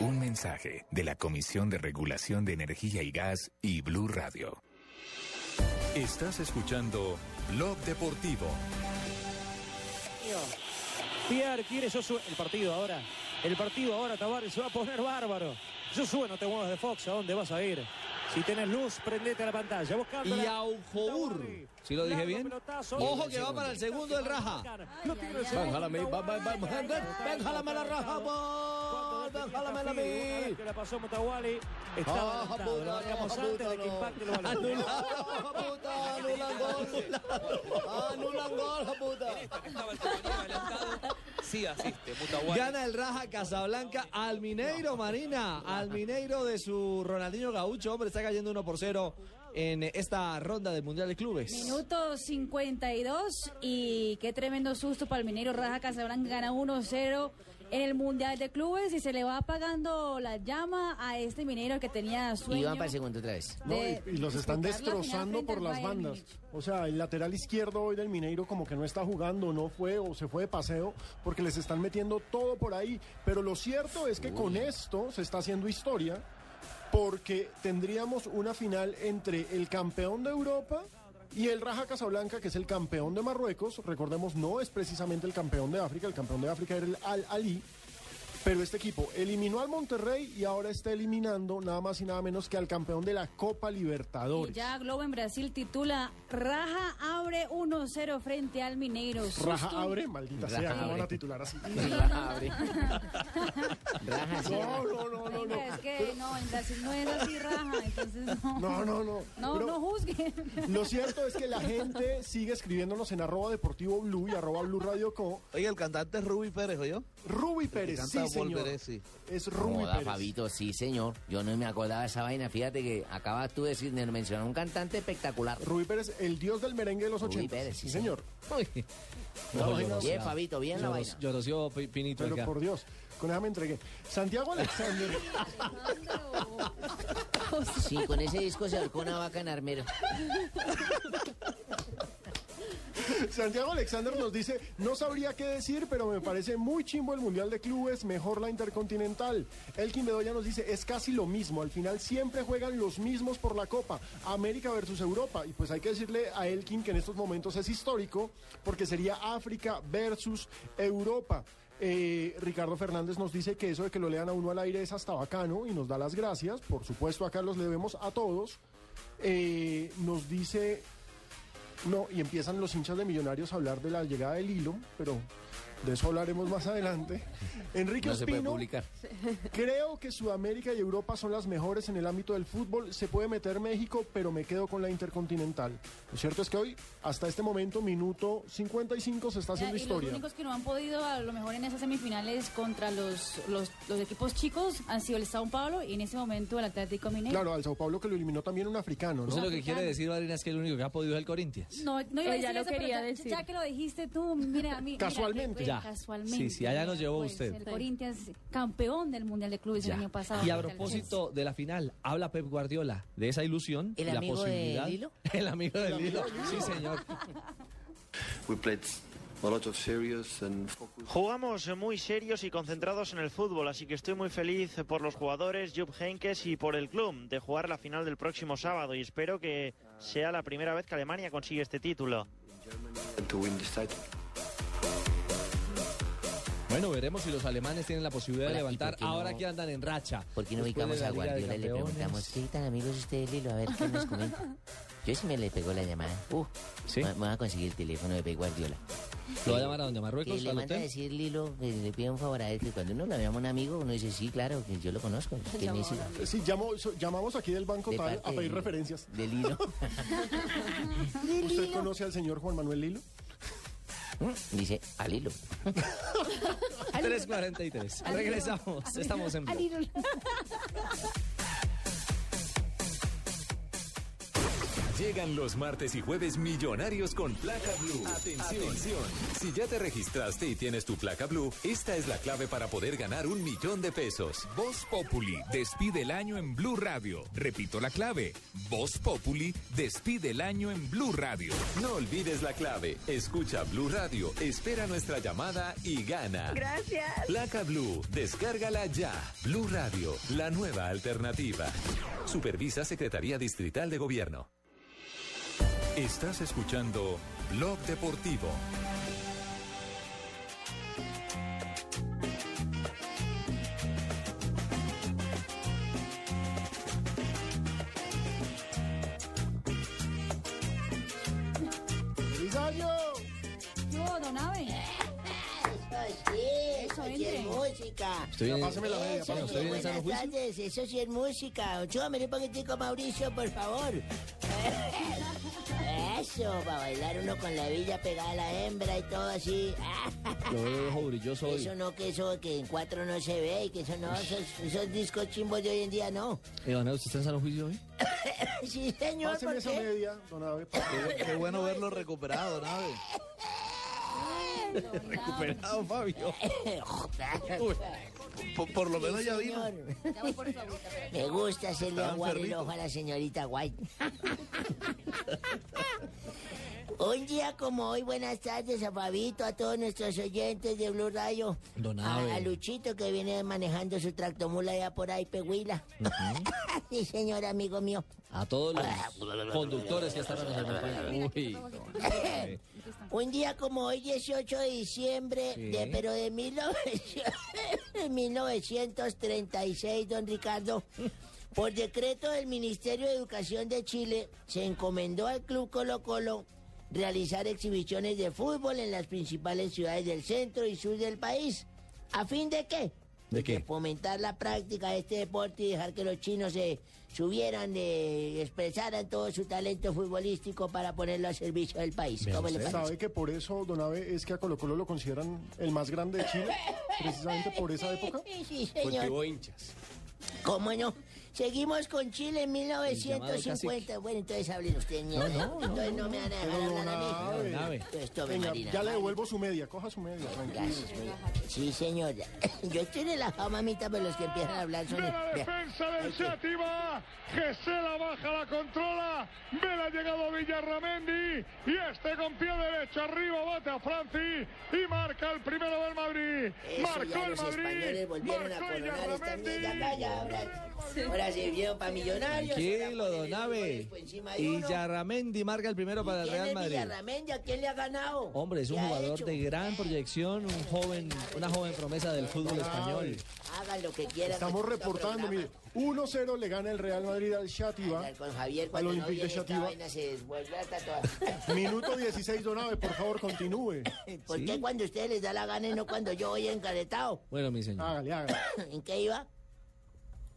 Un mensaje de la Comisión de Regulación de Energía y Gas y Blue Radio. Estás escuchando Blog Deportivo. Pierre quiere Josué. El partido ahora. El partido ahora, Tavares, se va a poner bárbaro. Josué, no te muevas de Fox. ¿A dónde vas a ir? Si tenés luz, prendete a la pantalla. Y Aujobur. ¿Sí lo dije bien? Ojo que va para el segundo del Raja. Jálame la Raja, la mí. Que la pasó Mutawali. Está Ah, adelantado. Lo puta, marcamos no, antes puta, de que impacte el balón. Puta, anulan gol. Anulan gol, puta. Sí asiste, Mutawali. Gana el Raja Casablanca al Mineiro, Marina. Al Mineiro de su Ronaldinho Gaucho. Hombre, está cayendo 1 por 0 en esta ronda del Mundial de Clubes. Minuto 52 y qué tremendo susto para el minero Raja Casablanca gana 1-0 en el Mundial de Clubes y se le va apagando la llama a este minero que tenía sueño. Y van para el segundo otra vez. No, y, y los están la destrozando por las bandas. O sea, el lateral izquierdo hoy del Mineiro como que no está jugando, no fue o se fue de paseo porque les están metiendo todo por ahí. Pero lo cierto es que con esto se está haciendo historia porque tendríamos una final entre el campeón de Europa y el Raja Casablanca, que es el campeón de Marruecos. Recordemos, no es precisamente el campeón de África, el campeón de África era el Al Ali. Pero este equipo eliminó al Monterrey y ahora está eliminando nada más y nada menos que al campeón de la Copa Y Libertadores. ya Globo en Brasil titula Raja abre 1-0 frente al Mineiro. Raja Susto. abre, maldita Raja sea, ¿cómo van abre. a titular así? Raja abre. Raja. No, no, no, no, no. Es que no, en Brasil no es así Raja, entonces no. No, no, no. No, Pero no juzguen. Lo cierto es que la gente sigue escribiéndonos en arroba deportivo blue y arroba blue radio co. Oye, el cantante es Ruby Pérez, ¿oyó? Ruby Pérez, sí. Volveré, sí. Es Ruby Joda, Pérez. Fabito, sí, señor. Yo no me acordaba de esa vaina. Fíjate que acabas tú de decir, de mencionar un cantante espectacular. Rubí Pérez, el dios del merengue de los Rubí 80. Pérez, sí, sí, señor. No, No, yo no Bien. Fabito, bien la vaina. Yo Pi- Pinito Pero acá. por Dios, con esa me entregué. Santiago Alexander. Sí, con ese disco se ahorcó una vaca en armero. Santiago Alexander nos dice, no sabría qué decir, pero me parece muy chimbo el Mundial de Clubes, mejor la Intercontinental. Elkin Bedoya nos dice, es casi lo mismo, al final siempre juegan los mismos por la Copa, América versus Europa. Y pues hay que decirle a Elkin que en estos momentos es histórico, porque sería África versus Europa. Eh, Ricardo Fernández nos dice que eso de que lo lean a uno al aire es hasta bacano y nos da las gracias. Por supuesto, acá los debemos a todos. Eh, nos dice no, y empiezan los hinchas de Millonarios a hablar de la llegada del hilo, pero de eso hablaremos más adelante. Enrique No se puede Ospino, publicar. creo que Sudamérica y Europa son las mejores en el ámbito del fútbol. Se puede meter México, pero me quedo con la Intercontinental. Lo cierto es que hoy, hasta este momento, minuto 55, se está haciendo y los historia. únicos que no han podido, a lo mejor en esas semifinales contra los, los, los equipos chicos, han sido el Sao Paulo y en ese momento el Atlético Mineiro. Claro, al Sao Paulo que lo eliminó también un africano, ¿no? Usted lo que quiere decir, Marina, es que el único que ha podido es el Corinthians. No, no iba a Ella decir lo eso, pero quería ya, decir. ya que lo dijiste tú, mira, a mí. Casualmente. Ya. Casualmente. Sí, sí, allá nos llevó Pues, usted. El Corinthians, campeón del Mundial de Clubes Ya. el año pasado. Y a propósito de la final, habla Pep Guardiola de esa ilusión ¿El y la amigo posibilidad. del hilo? El amigo del hilo. Sí, señor. We played. Jugamos muy serios y concentrados en el fútbol, así que estoy muy feliz por los jugadores, Jupp Heynckes y por el club de jugar la final del próximo sábado y espero que sea la primera vez que Alemania consigue este título. Bueno, veremos si los alemanes tienen la posibilidad de Hola, ¿y levantar ahora no- que andan en racha. ¿Por qué no ubicamos a Guardiola y le preguntamos qué tan amigos usted del hilo? A ver qué nos comenta. Yo sí me le pegó la llamada. Uh, ¿Sí? me voy a conseguir el teléfono de Pep Guardiola. ¿Lo va a llamar a donde Marruecos, Que le manda a decir Lilo, que le pide un favor a él, que cuando uno lo llama a un amigo, uno dice, sí, claro, que yo lo conozco. ¿Quién es? Sí, so- llamamos aquí del Banco De Tal a pedir de- referencias. De Lilo. ¿Usted conoce al señor Juan Manuel Lilo? Dice, a Lilo. 3.43. Regresamos. Estamos en Blog. Llegan los martes y jueves millonarios con placa blue. Atención. Si ya te registraste y tienes tu placa blue, esta es la clave para poder ganar un millón de pesos. Voz Populi despide el año en Blue Radio. Repito la clave. Voz Populi despide el año en Blue Radio. No olvides la clave. Escucha Blue Radio, espera nuestra llamada y gana. Gracias. Placa Blue, descárgala ya. Blue Radio, la nueva alternativa. Supervisa Secretaría Distrital de Gobierno. Estás escuchando Blog Deportivo. ¡Feliz año! No, don Abe. Eso sí, es música. Estoy bien- Pásame la media, Eso pásame. sí, ¿Estoy bien en buenas sano juicio? tardes, eso sí es música. Chúpame un poquitico, Mauricio, por favor. Eso, para bailar uno con la villa pegada a la hembra y todo así. Lo veo ojo brilloso hoy. Eso no, que eso que en cuatro no se ve y que eso no, esos, esos discos chimbos de hoy en día no. Don Abe, ¿usted está en sano juicio hoy? Sí, señor, Páseme ¿por esa qué? media, don Abe. Qué, qué bueno verlo recuperado, ¿no? Recuperado, Fabio. Por, por lo menos ya vino. señor. Me gusta hacerle agua el ojo a la señorita White. Un día como hoy, buenas tardes a Fabito, a todos nuestros oyentes de Blue Radio. Don A, Luchito que viene manejando su tractomula allá por ahí, Pehuila. sí, señor amigo mío. A todos los conductores que hora nos acompañan. Uy. Un día como hoy, 18 de diciembre, Sí. de, pero de 1900 de 1936, don Ricardo, por decreto del Ministerio de Educación de Chile, se encomendó al Club Colo Colo realizar exhibiciones de fútbol en las principales ciudades del centro y sur del país. ¿A fin de qué? ¿De qué? fomentar la práctica de este deporte y dejar que los chinos se subieran, eh, expresaran todo su talento futbolístico para ponerlo a servicio del país. ¿Cómo le usted, parece? ¿Sabe que por eso, don Abe, es que a Colo Colo lo consideran el más grande de Chile? Precisamente por esa época. Sí, señor. hinchas. ¿Cómo no? Seguimos con Chile en 1950. Bueno, entonces hablen ustedes, mierda. no, no, entonces no, me van a dejar hablar a mí. Entonces tome, venga, Marina, ya le devuelvo su media, coja su media, tranquilo. Gracias. Sí, señor. Yo estoy relajado, mamita, pero los que empiezan a hablar son... Ve la defensa del que se la baja, la controla, ve la llegada Villarramendi, y este con pie derecho arriba bate a Franci, y marca el primero del Madrid, Eso, marcó ya el los Madrid, españoles volvieron a marcó coronar esta Villarramendi. mierda. Acá ya, ahora, ahora se vieron para millonarios. Tranquilo, ahora don ponen el Abe. goles por encima de Y. Yarramendi marca el primero para el ¿Quién Real Madrid. Villarramendi? ¿A quién le ha ganado? Hombre, es un ¿Qué ha jugador de gran proyección, un joven, una joven promesa del fútbol español. Hagan lo que quieran. Estamos reportando, mire, 1-0 le gana el Real Madrid al Javier al cuando no Olympique de viene esta Shativa. vaina se desvuelve hasta toda. Minuto 16, don Abe, por favor, continúe. ¿Por qué cuando a ustedes les da la gana y no cuando yo voy encaretado? Bueno, mi señor. Hágale, hágale. ¿En qué iba?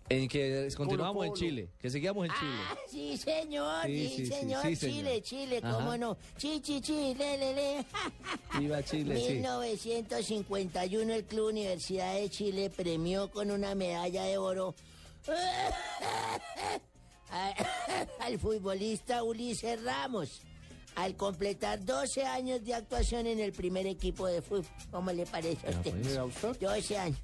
En que continuamos en. Chile, que seguíamos en Chile. Ah, sí, señor, Sí, sí, sí, sí, señor, sí, Chile, señor. Chile, Ajá. cómo no. Chi, chi, chi, le, le, le. Viva Chile, sí. 1951 el Club Universidad de Chile premió con una medalla de oro al futbolista Ulises Ramos al completar 12 años de actuación en el primer equipo de fútbol. ¿Cómo le parece a Ya, usted? pues. ¿Le da usted? 12 años.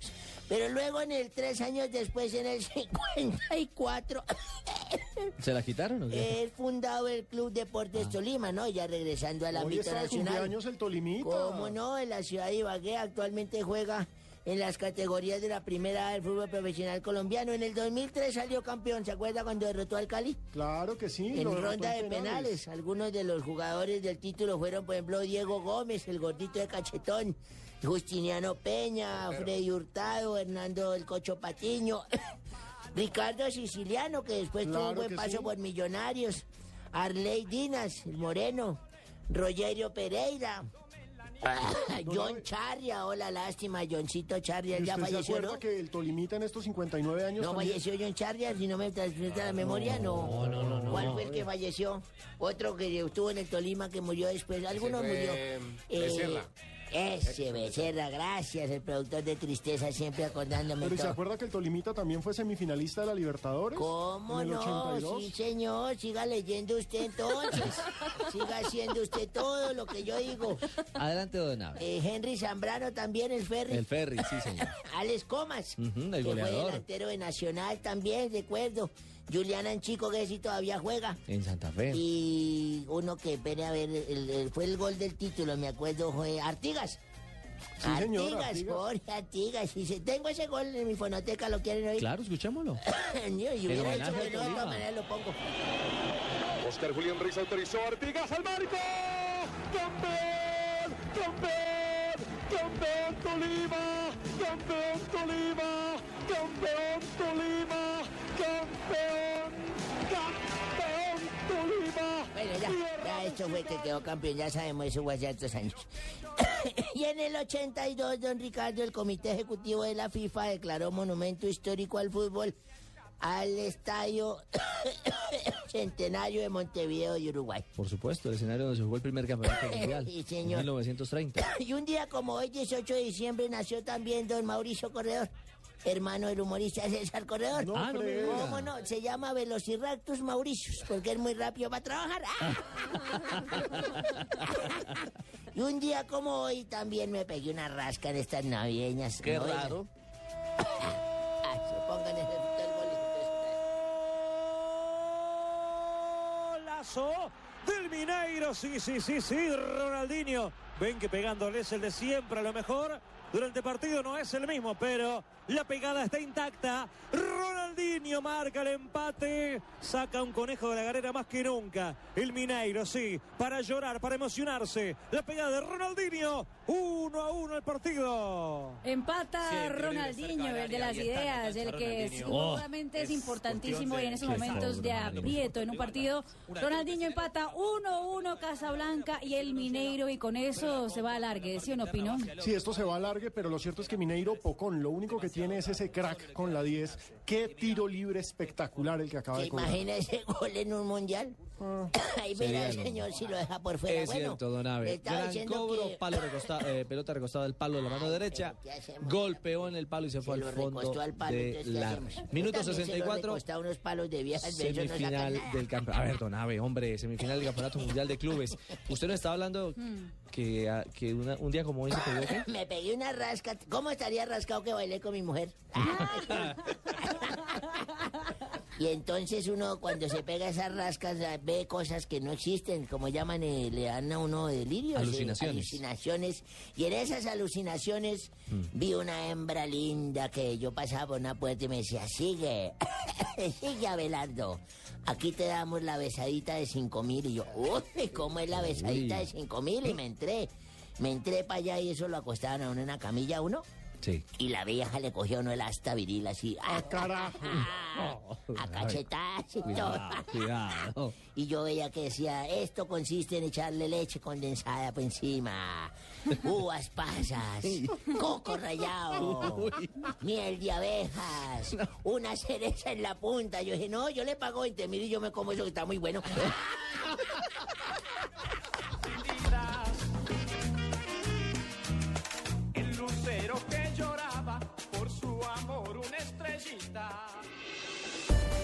Pero luego en el tres años después, en el 54, ¿Se la quitaron o qué? él fundado el Club Deportes Tolima, ¿no? Ya regresando al ámbito nacional. cumpleaños el Tolimita. ¿Cómo no? En la ciudad de Ibagué actualmente juega en las categorías de la primera del fútbol profesional colombiano. En el 2003 salió campeón, ¿se acuerda cuando derrotó al Cali? Claro que sí. En ronda de penales. Algunos de los jugadores del título fueron, por ejemplo, Diego Gómez, el gordito de cachetón, Justiniano Peña, Freddy Hurtado, Hernando el Cocho Patiño, Ricardo Siciliano, que después tuvo un Claro buen paso sí. por Millonarios. Arley Dinas, el moreno. Rogerio Pereira. Ah, John Charria, hola, lástima, Johncito Charria, ¿Y ya usted se falleció, acuerda ¿no? que el Tolimita en estos 59 años ¿No también- falleció John Charria? Si no me transmite la memoria, no. no, no, no. ¿Cuál fue el que falleció? Otro que estuvo en el Tolima que murió después. Alguno fue, murió. eh, Eh, Becerra. Ese Becerra, gracias, el productor de Tristeza, siempre acordándome Pero ¿y se todo. acuerda que el Tolimita también fue semifinalista de la Libertadores? ¿Cómo en el no? 82. Sí, señor, siga leyendo usted entonces. siga haciendo usted todo lo que yo digo. Adelante, don. Eh, Henry Zambrano también, el Ferry. El Ferry, sí, señor. Alex Comas. El que fue goleador. delantero de Nacional también, recuerdo. Julián Anchico, que sí todavía juega. En Santa Fe. Y uno que, espere a ver, el- el- fue el gol del título, me acuerdo, fue Artigas. Sí, señor, Artigas, Artigas. Jorge Artigas. Y se- tengo ese gol en mi fonoteca, ¿lo quieren oír? Claro, escuchémoslo. y El hubiera hecho que no, de Tolima. todas maneras lo pongo. Oscar Julián Ruiz autorizó a Artigas al marco. ¡Campeón! ¡Campeón! ¡Campeón Tolima! ¡Campeón Tolima! ¡Campeón Tolima! ¡Campeón! ¡Campeón Tolima! Bueno, ya, ya esto fue que quedó campeón, ya sabemos, eso fue hace hartos años. y en el 82, don Ricardo, el Comité Ejecutivo de la FIFA declaró monumento histórico al fútbol al Estadio Centenario de Montevideo y Uruguay. Por supuesto, el escenario donde se jugó el primer campeonato mundial. Sí, En señor. 1930. Y un día como hoy, 18 de diciembre, nació también don Mauricio Corredor, hermano del humorista César Corredor. No Ah, no me frega. diga. ¿Cómo no? Se llama Velociraptus Mauricius, porque es muy rápido para trabajar. y un día como hoy también me pegué una rasca en estas navideñas. Qué ¿no? raro. Ah, se pongan ese el Del Mineiro. Sí, sí, sí, sí. Ronaldinho. Ven que pegándole es el de siempre. A lo mejor durante el partido no es el mismo, pero la pegada está intacta. Ronaldinho marca el empate. Saca un conejo de la galera más que nunca. El Mineiro, sí. Para llorar, para emocionarse. La pegada de Ronaldinho. Uno a uno el partido. Empata Siempre Ronaldinho, el de las ideas, el que Ronaldinho. seguramente Oh, es importantísimo y en esos momentos de aprieto en un partido. Ronaldinho empata 1-1 Casablanca y el Mineiro y con eso se va a largue, ¿sí o no, Pino? Sí, esto se va a largue, pero lo cierto es que Mineiro Pocón, lo único que tiene es ese crack con la 10. Qué tiro libre espectacular el que acaba ¿Se de cobrar. imagina ese gol en un mundial? Ahí Sería verá el señor si lo deja por fuera. Es bueno, cierto, don estaba Gran cobro, que- palo recostado, eh, pelota recostada del palo de la mano derecha. Golpeó en el palo y se fue Se al fondo recostó al palo, de entonces, ¿qué la Minuto también se lo 64. recostaba unos palos de viejas, no Semifinal del campeonato. A ver, don Abe, hombre, semifinal del campeonato mundial de clubes. Usted nos estaba hablando Hmm. que, ah, que una- un día como hoy se pegó ¿qué? Me pegué una rasca. ¿Cómo estaría rascado que bailé con mi mujer? y entonces uno cuando se pega esas rascas ve cosas que no existen, como llaman, eh, le dan a uno delirios. eh, Alucinaciones. alucinaciones. Y en esas alucinaciones vi una hembra linda que yo pasaba por una puerta y me decía, sigue, sigue Abelardo. Aquí te damos la besadita de cinco mil. Y yo, uy, ¿cómo es la besadita Uy. de cinco mil? Y me entré. Me entré para allá y eso lo acostaban a uno en una camilla a uno. Sí. Y la vieja le cogió uno el asta viril así. ¡Ah, carajo! A cachetadas y todo. Cuidado, cuidado. Y yo veía que decía, esto consiste en echarle leche condensada por encima, uvas pasas, coco rallado, miel de abejas, una cereza en la punta. Yo dije, no, yo le pago 20 mil y yo me como eso que está muy bueno.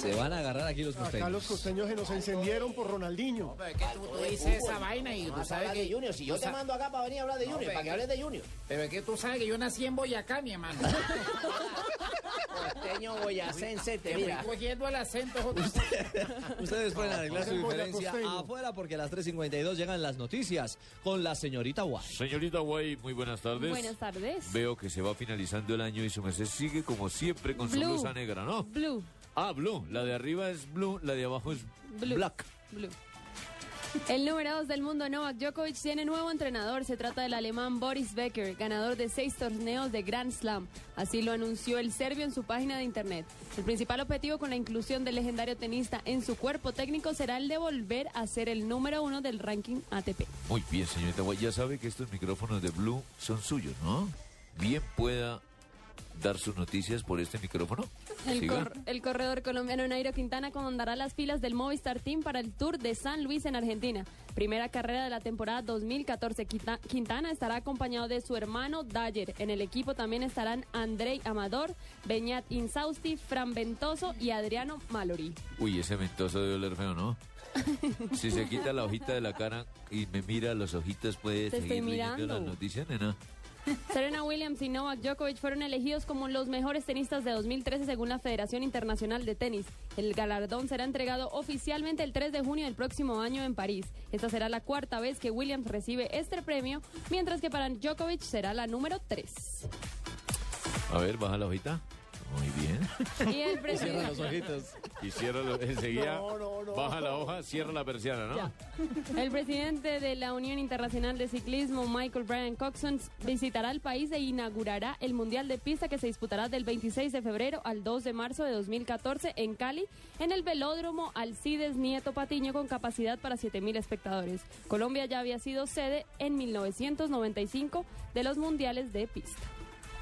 Se van a agarrar aquí los Acá costeños. los costeños se nos encendieron por Ronaldinho. Tú dices esa vaina y tú sabes que... Junior, si yo te mando acá para venir a hablar de No, Junior, pero para que que- hables de Junior. Pero es que tú sabes que yo nací en Boyacá, mi hermano. Costeño boyacense, te mira. cogiendo el acento. Ustedes pueden arreglar su diferencia afuera porque a las 3.52 llegan las noticias con la señorita Guay. Señorita Guay, muy buenas tardes. Buenas tardes. Veo que se va finalizando el año y su merced sigue como siempre con su blusa negra, ¿no? Blue, Ah, blue. La de arriba es blue, la de abajo es Blue. black. blue. El número 2 del mundo, Novak Djokovic, tiene nuevo entrenador. Se trata del alemán Boris Becker, ganador de seis torneos de Grand Slam. Así lo anunció el serbio en su página de internet. El principal objetivo con la inclusión del legendario tenista en su cuerpo técnico será el de volver a ser el número uno del ranking ATP. Muy bien, señorita Guay. Ya sabe que estos micrófonos de Blue son suyos, ¿no? Bien pueda dar sus noticias por este micrófono. El, Siga. cor- el corredor colombiano Nairo Quintana comandará las filas del Movistar Team para el Tour de San Luis en Argentina. Primera carrera de la temporada 2014. Quinta- Quintana estará acompañado de su hermano Dyer. En el equipo también estarán Andrei Amador, Beñat Insausti, Fran Ventoso y Adriano Mallory. Uy, ese ventoso debe oler feo, ¿no? Si se quita la hojita de la cara y me mira los ojitos, puede seguir leyendo las noticias, nena. Serena Williams y Novak Djokovic fueron elegidos como los mejores tenistas de 2013 según la Federación Internacional de Tenis. El galardón será entregado oficialmente el 3 de junio del próximo año en París. Esta será la cuarta vez que Williams recibe este premio, mientras que para Djokovic será la número 3. A ver, baja la hojita. Muy bien. Y el presidente- ojitos. Y cierra lo- enseguida. No, no, no. Baja la hoja, cierra la persiana, ¿no? Ya. El presidente de la Unión Internacional de Ciclismo, Michael Brian Coxon, visitará el país e inaugurará el Mundial de Pista que se disputará del 26 de febrero al 2 de marzo de 2014 en Cali, en el velódromo Alcides Nieto Patiño con capacidad para 7.000 espectadores. Colombia ya había sido sede en 1995 de los Mundiales de Pista.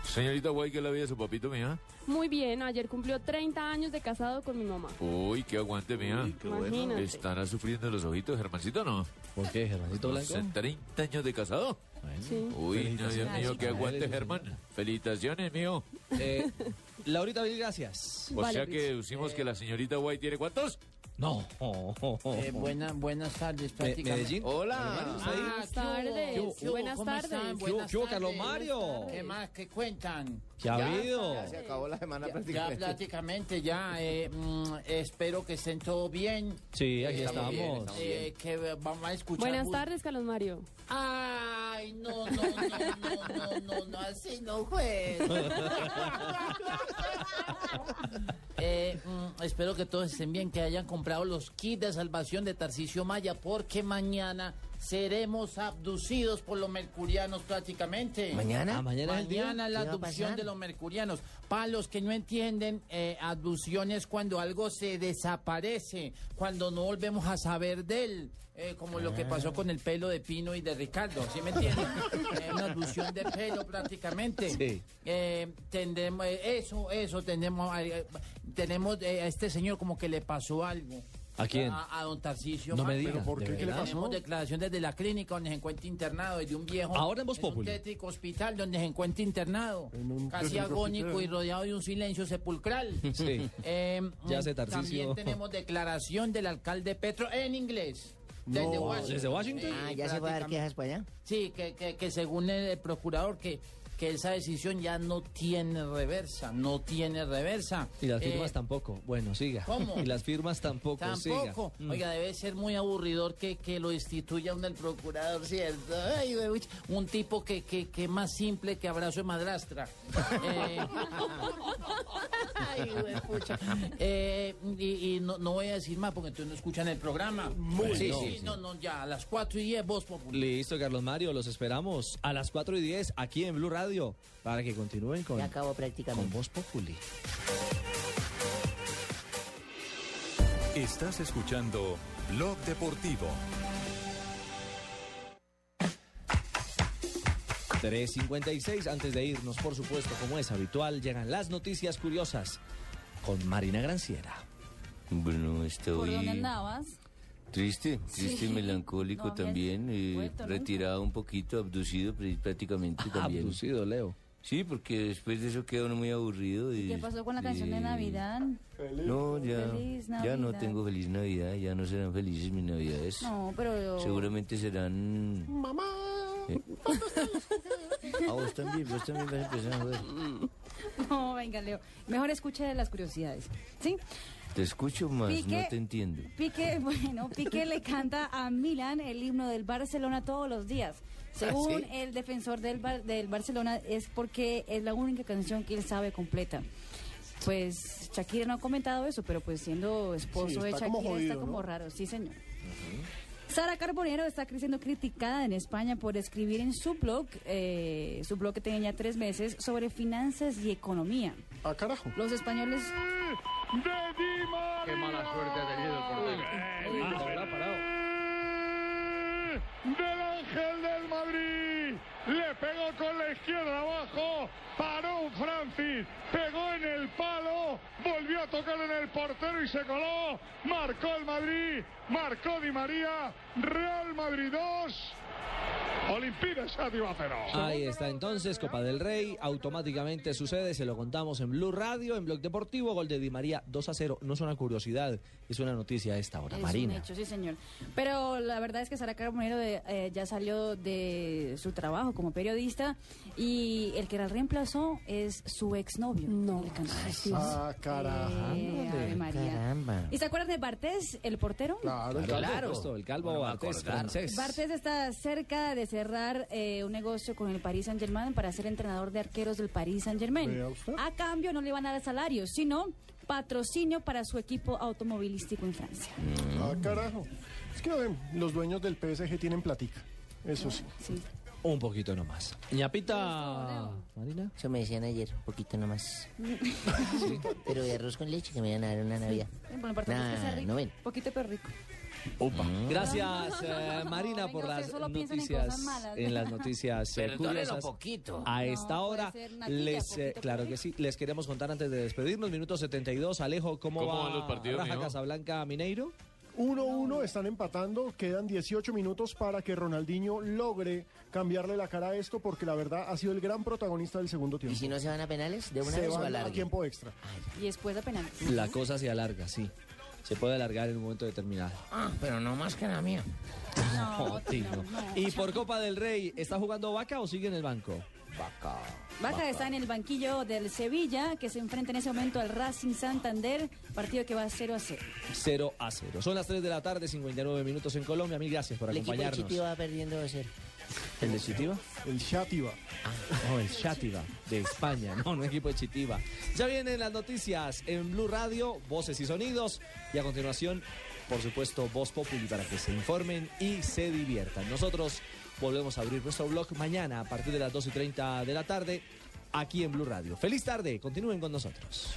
Señorita Guay, ¿qué la vida de su papito, mija? Muy bien, ayer cumplió 30 años de casado con mi mamá. Uy, qué aguante, mija. qué bueno. Imagínate. ¿Estará sufriendo los ojitos, Germancito, no? ¿Por qué, Germancito No Blanco? sé, 30 años de casado. Sí. Uy, no, Dios Felicitaciones. mío, qué aguante, Germán. Felicitaciones, mío. Eh, Laurita, mil gracias. O sea que deducimos que la señorita Guay tiene cuántos? No. Eh, buena- buenas tardes, prácticamente. Medellín. Hola. Ah, Buenas tardes. ¿qué. Buenas ¿Cómo tardes. Buenas qué hubo, Carlos. Mario? ¿Qué más? ¿Qué cuentan? ¿Qué ha Ya, habido? ya se acabó la semana Ya, prácticamente. ya prácticamente, ya. eh, mm, espero que estén todo bien. Sí, aquí Estamos bien, estamos. estamos bien. Eh, que vamos a escuchar. Buenas tardes, Carlos Mario. Ay, no, no, no, no, no, no, no, así no fue. Eh, mm, espero que todos estén bien, que hayan comprado los kits de salvación de Tarcisio Maya, porque mañana seremos abducidos por los mercurianos prácticamente. ¿Mañana? Ah, mañana. Mañana la ¿Qué va a abducción de los mercurianos. Para los que no entienden, eh, abducción es cuando algo se desaparece, cuando no volvemos a saber de él. eh, como lo que Ah. pasó con el pelo de Pino y de Ricardo, ¿sí me entienden? Eh, una abducción de pelo prácticamente. Sí. Eh, tendremos, eh, eso, eso, tenemos, eh, tenemos eh, a este señor como que le pasó algo. ¿A quién? A, a don Tarcisio. No me diga, ¿Pero por qué? ¿de ¿Qué le verdad? pasó? Tenemos declaración desde la clínica donde se encuentra internado, desde un viejo. Ahora en Voz un tétrico hospital donde se encuentra internado. Casi agónico hospital. y rodeado de un silencio sepulcral. Sí. Eh, Ya sé, Tarcisio. También tenemos declaración del alcalde Petro en inglés. Desde No. Washington. ¿Desde Washington? Ah, ¿ya se va a dar quejas para allá? Sí, que, que, que según el procurador que, que esa decisión ya no tiene reversa, no tiene reversa. Y las firmas Eh, tampoco. Bueno, siga. ¿cómo? Y las firmas tampoco. Tampoco. Mm. Oiga, debe ser muy aburridor que, que lo destituya un el procurador, ¿cierto? Ay, güey, un tipo que, que, que más simple que abrazo de madrastra. Eh, Ay, güey, pucha. Eh, y y no, no voy a decir más porque entonces no escuchan el programa. Muy sí, bien. sí, no, no, ya, a las 4 y 10, voz popular. Listo, Carlos Mario, los esperamos a las 4 y 10 aquí en Blue Radio para que continúen con, Ya acabó con prácticamente. Voz Populi. Estás escuchando Blog Deportivo. 3.56, antes de irnos, por supuesto, como es habitual, llegan las noticias curiosas con Marina Granciera. Bueno, ¿Por estoy dónde andabas? Triste, triste y Sí. melancólico No también, eh, retirado un poquito, abducido pr- prácticamente también. Abducido, Leo. Sí, porque después de eso queda uno muy aburrido. Y, ¿Qué pasó con la canción de Navidad? No, ya, Feliz ya no Navidad. tengo feliz Navidad, ya no serán felices mis Navidades. No, pero... Seguramente serán... Mamá. Eh. Ah, vos también, vos también vas a empezar a joder. No, venga, Leo. Mejor escuche las curiosidades. ¿Sí? Te escucho más, Pique- no te entiendo. Piqué, bueno, Piqué le canta a Milan el himno del Barcelona todos los días. Según ¿sí? el defensor del, Bar- del Barcelona, es porque es la única canción que él sabe completa. Pues Shakira no ha comentado eso, pero pues siendo esposo Sí, de como Shakira jodido, está como ¿no? raro, sí señor. Sara Carbonero está siendo criticada en España por escribir en su blog, eh, su blog que tenía ya tres meses, sobre finanzas y economía. Ah, carajo. Los españoles... Qué mala suerte ha tenido el portero. Del Ángel del Madrid. Le pegó con la izquierda abajo. Paró un Francis. Pegó en el palo. Volvió a tocar en el portero y se coló. Marcó el Madrid. Marcó Di María. Real Madrid 2. Olimpíada Sátiva 0. Ahí está entonces, Copa del Rey, automáticamente sucede, se lo contamos en Blue Radio, en Blog Deportivo, gol de Di María 2 a 0. No es una curiosidad, es una noticia a esta hora. Es Marina. un hecho, sí, señor. Pero la verdad es que Sara Carbonero de- eh, ya salió de su trabajo como periodista y el que la reemplazó es su exnovio. No. El cantante. Ah, carajo. Eh, María. Caramba. ¿Y se acuerdan de Bartés, el portero? Claro, Claro, por supuesto, el calvo Bartés francés. Bartés está cerca de cerrar eh, un negocio con el Paris Saint Germain para ser entrenador de arqueros del Paris Saint Germain. A cambio no le van a dar salario, sino patrocinio para su equipo automovilístico en Francia. Ah, carajo. Es que eh, los dueños del PSG tienen platica. Eso sí. Un poquito nomás. Ñapita, Marina. Eso me decían ayer, un poquito nomás. Pero de arroz con leche que me iban a dar una Navidad. Es que sea Nah, rico. no ven. Poquito pero rico. Gracias, eh, Marina, por las en noticias. cosas malas. En las noticias eh, curiosas. poquito. A esta hora, natilla, les, eh, claro que sí, les queremos contar antes de despedirnos. Minuto 72. Alejo, ¿cómo, ¿Cómo va van los partidos, Raja? Casablanca Mineiro? 1-1, están empatando, quedan 18 minutos para que Ronaldinho logre cambiarle la cara a esto porque la verdad ha sido el gran protagonista del segundo tiempo. ¿Y si no se van a penales? ¿De una se vez o van a alargue? tiempo extra. Y después de penal. La cosa se alarga, sí. Se puede alargar en un momento determinado. Ah, pero no más que la mía. No, Tino. Y por Copa del Rey, ¿está jugando Vaca o sigue en el banco? Vaca. Vaca está en el banquillo del Sevilla, que se enfrenta en ese momento al Racing Santander, partido que va 0 a 0. 0 a 0. Son las 3 de la tarde, 59 minutos en Colombia. Mil gracias por El equipo de acompañarnos. Chiti va perdiendo 2-0. ¿El de Chitiba? El Chatiba. No, el Chátiva, de España, no, no equipo de Chitiba. Ya vienen las noticias en Blue Radio, voces y sonidos. Y a continuación, por supuesto, Voz Populi para que se informen y se diviertan. Nosotros volvemos a abrir nuestro blog mañana a partir de las 2 y 30 de la tarde aquí en Blue Radio. Feliz tarde, continúen con nosotros.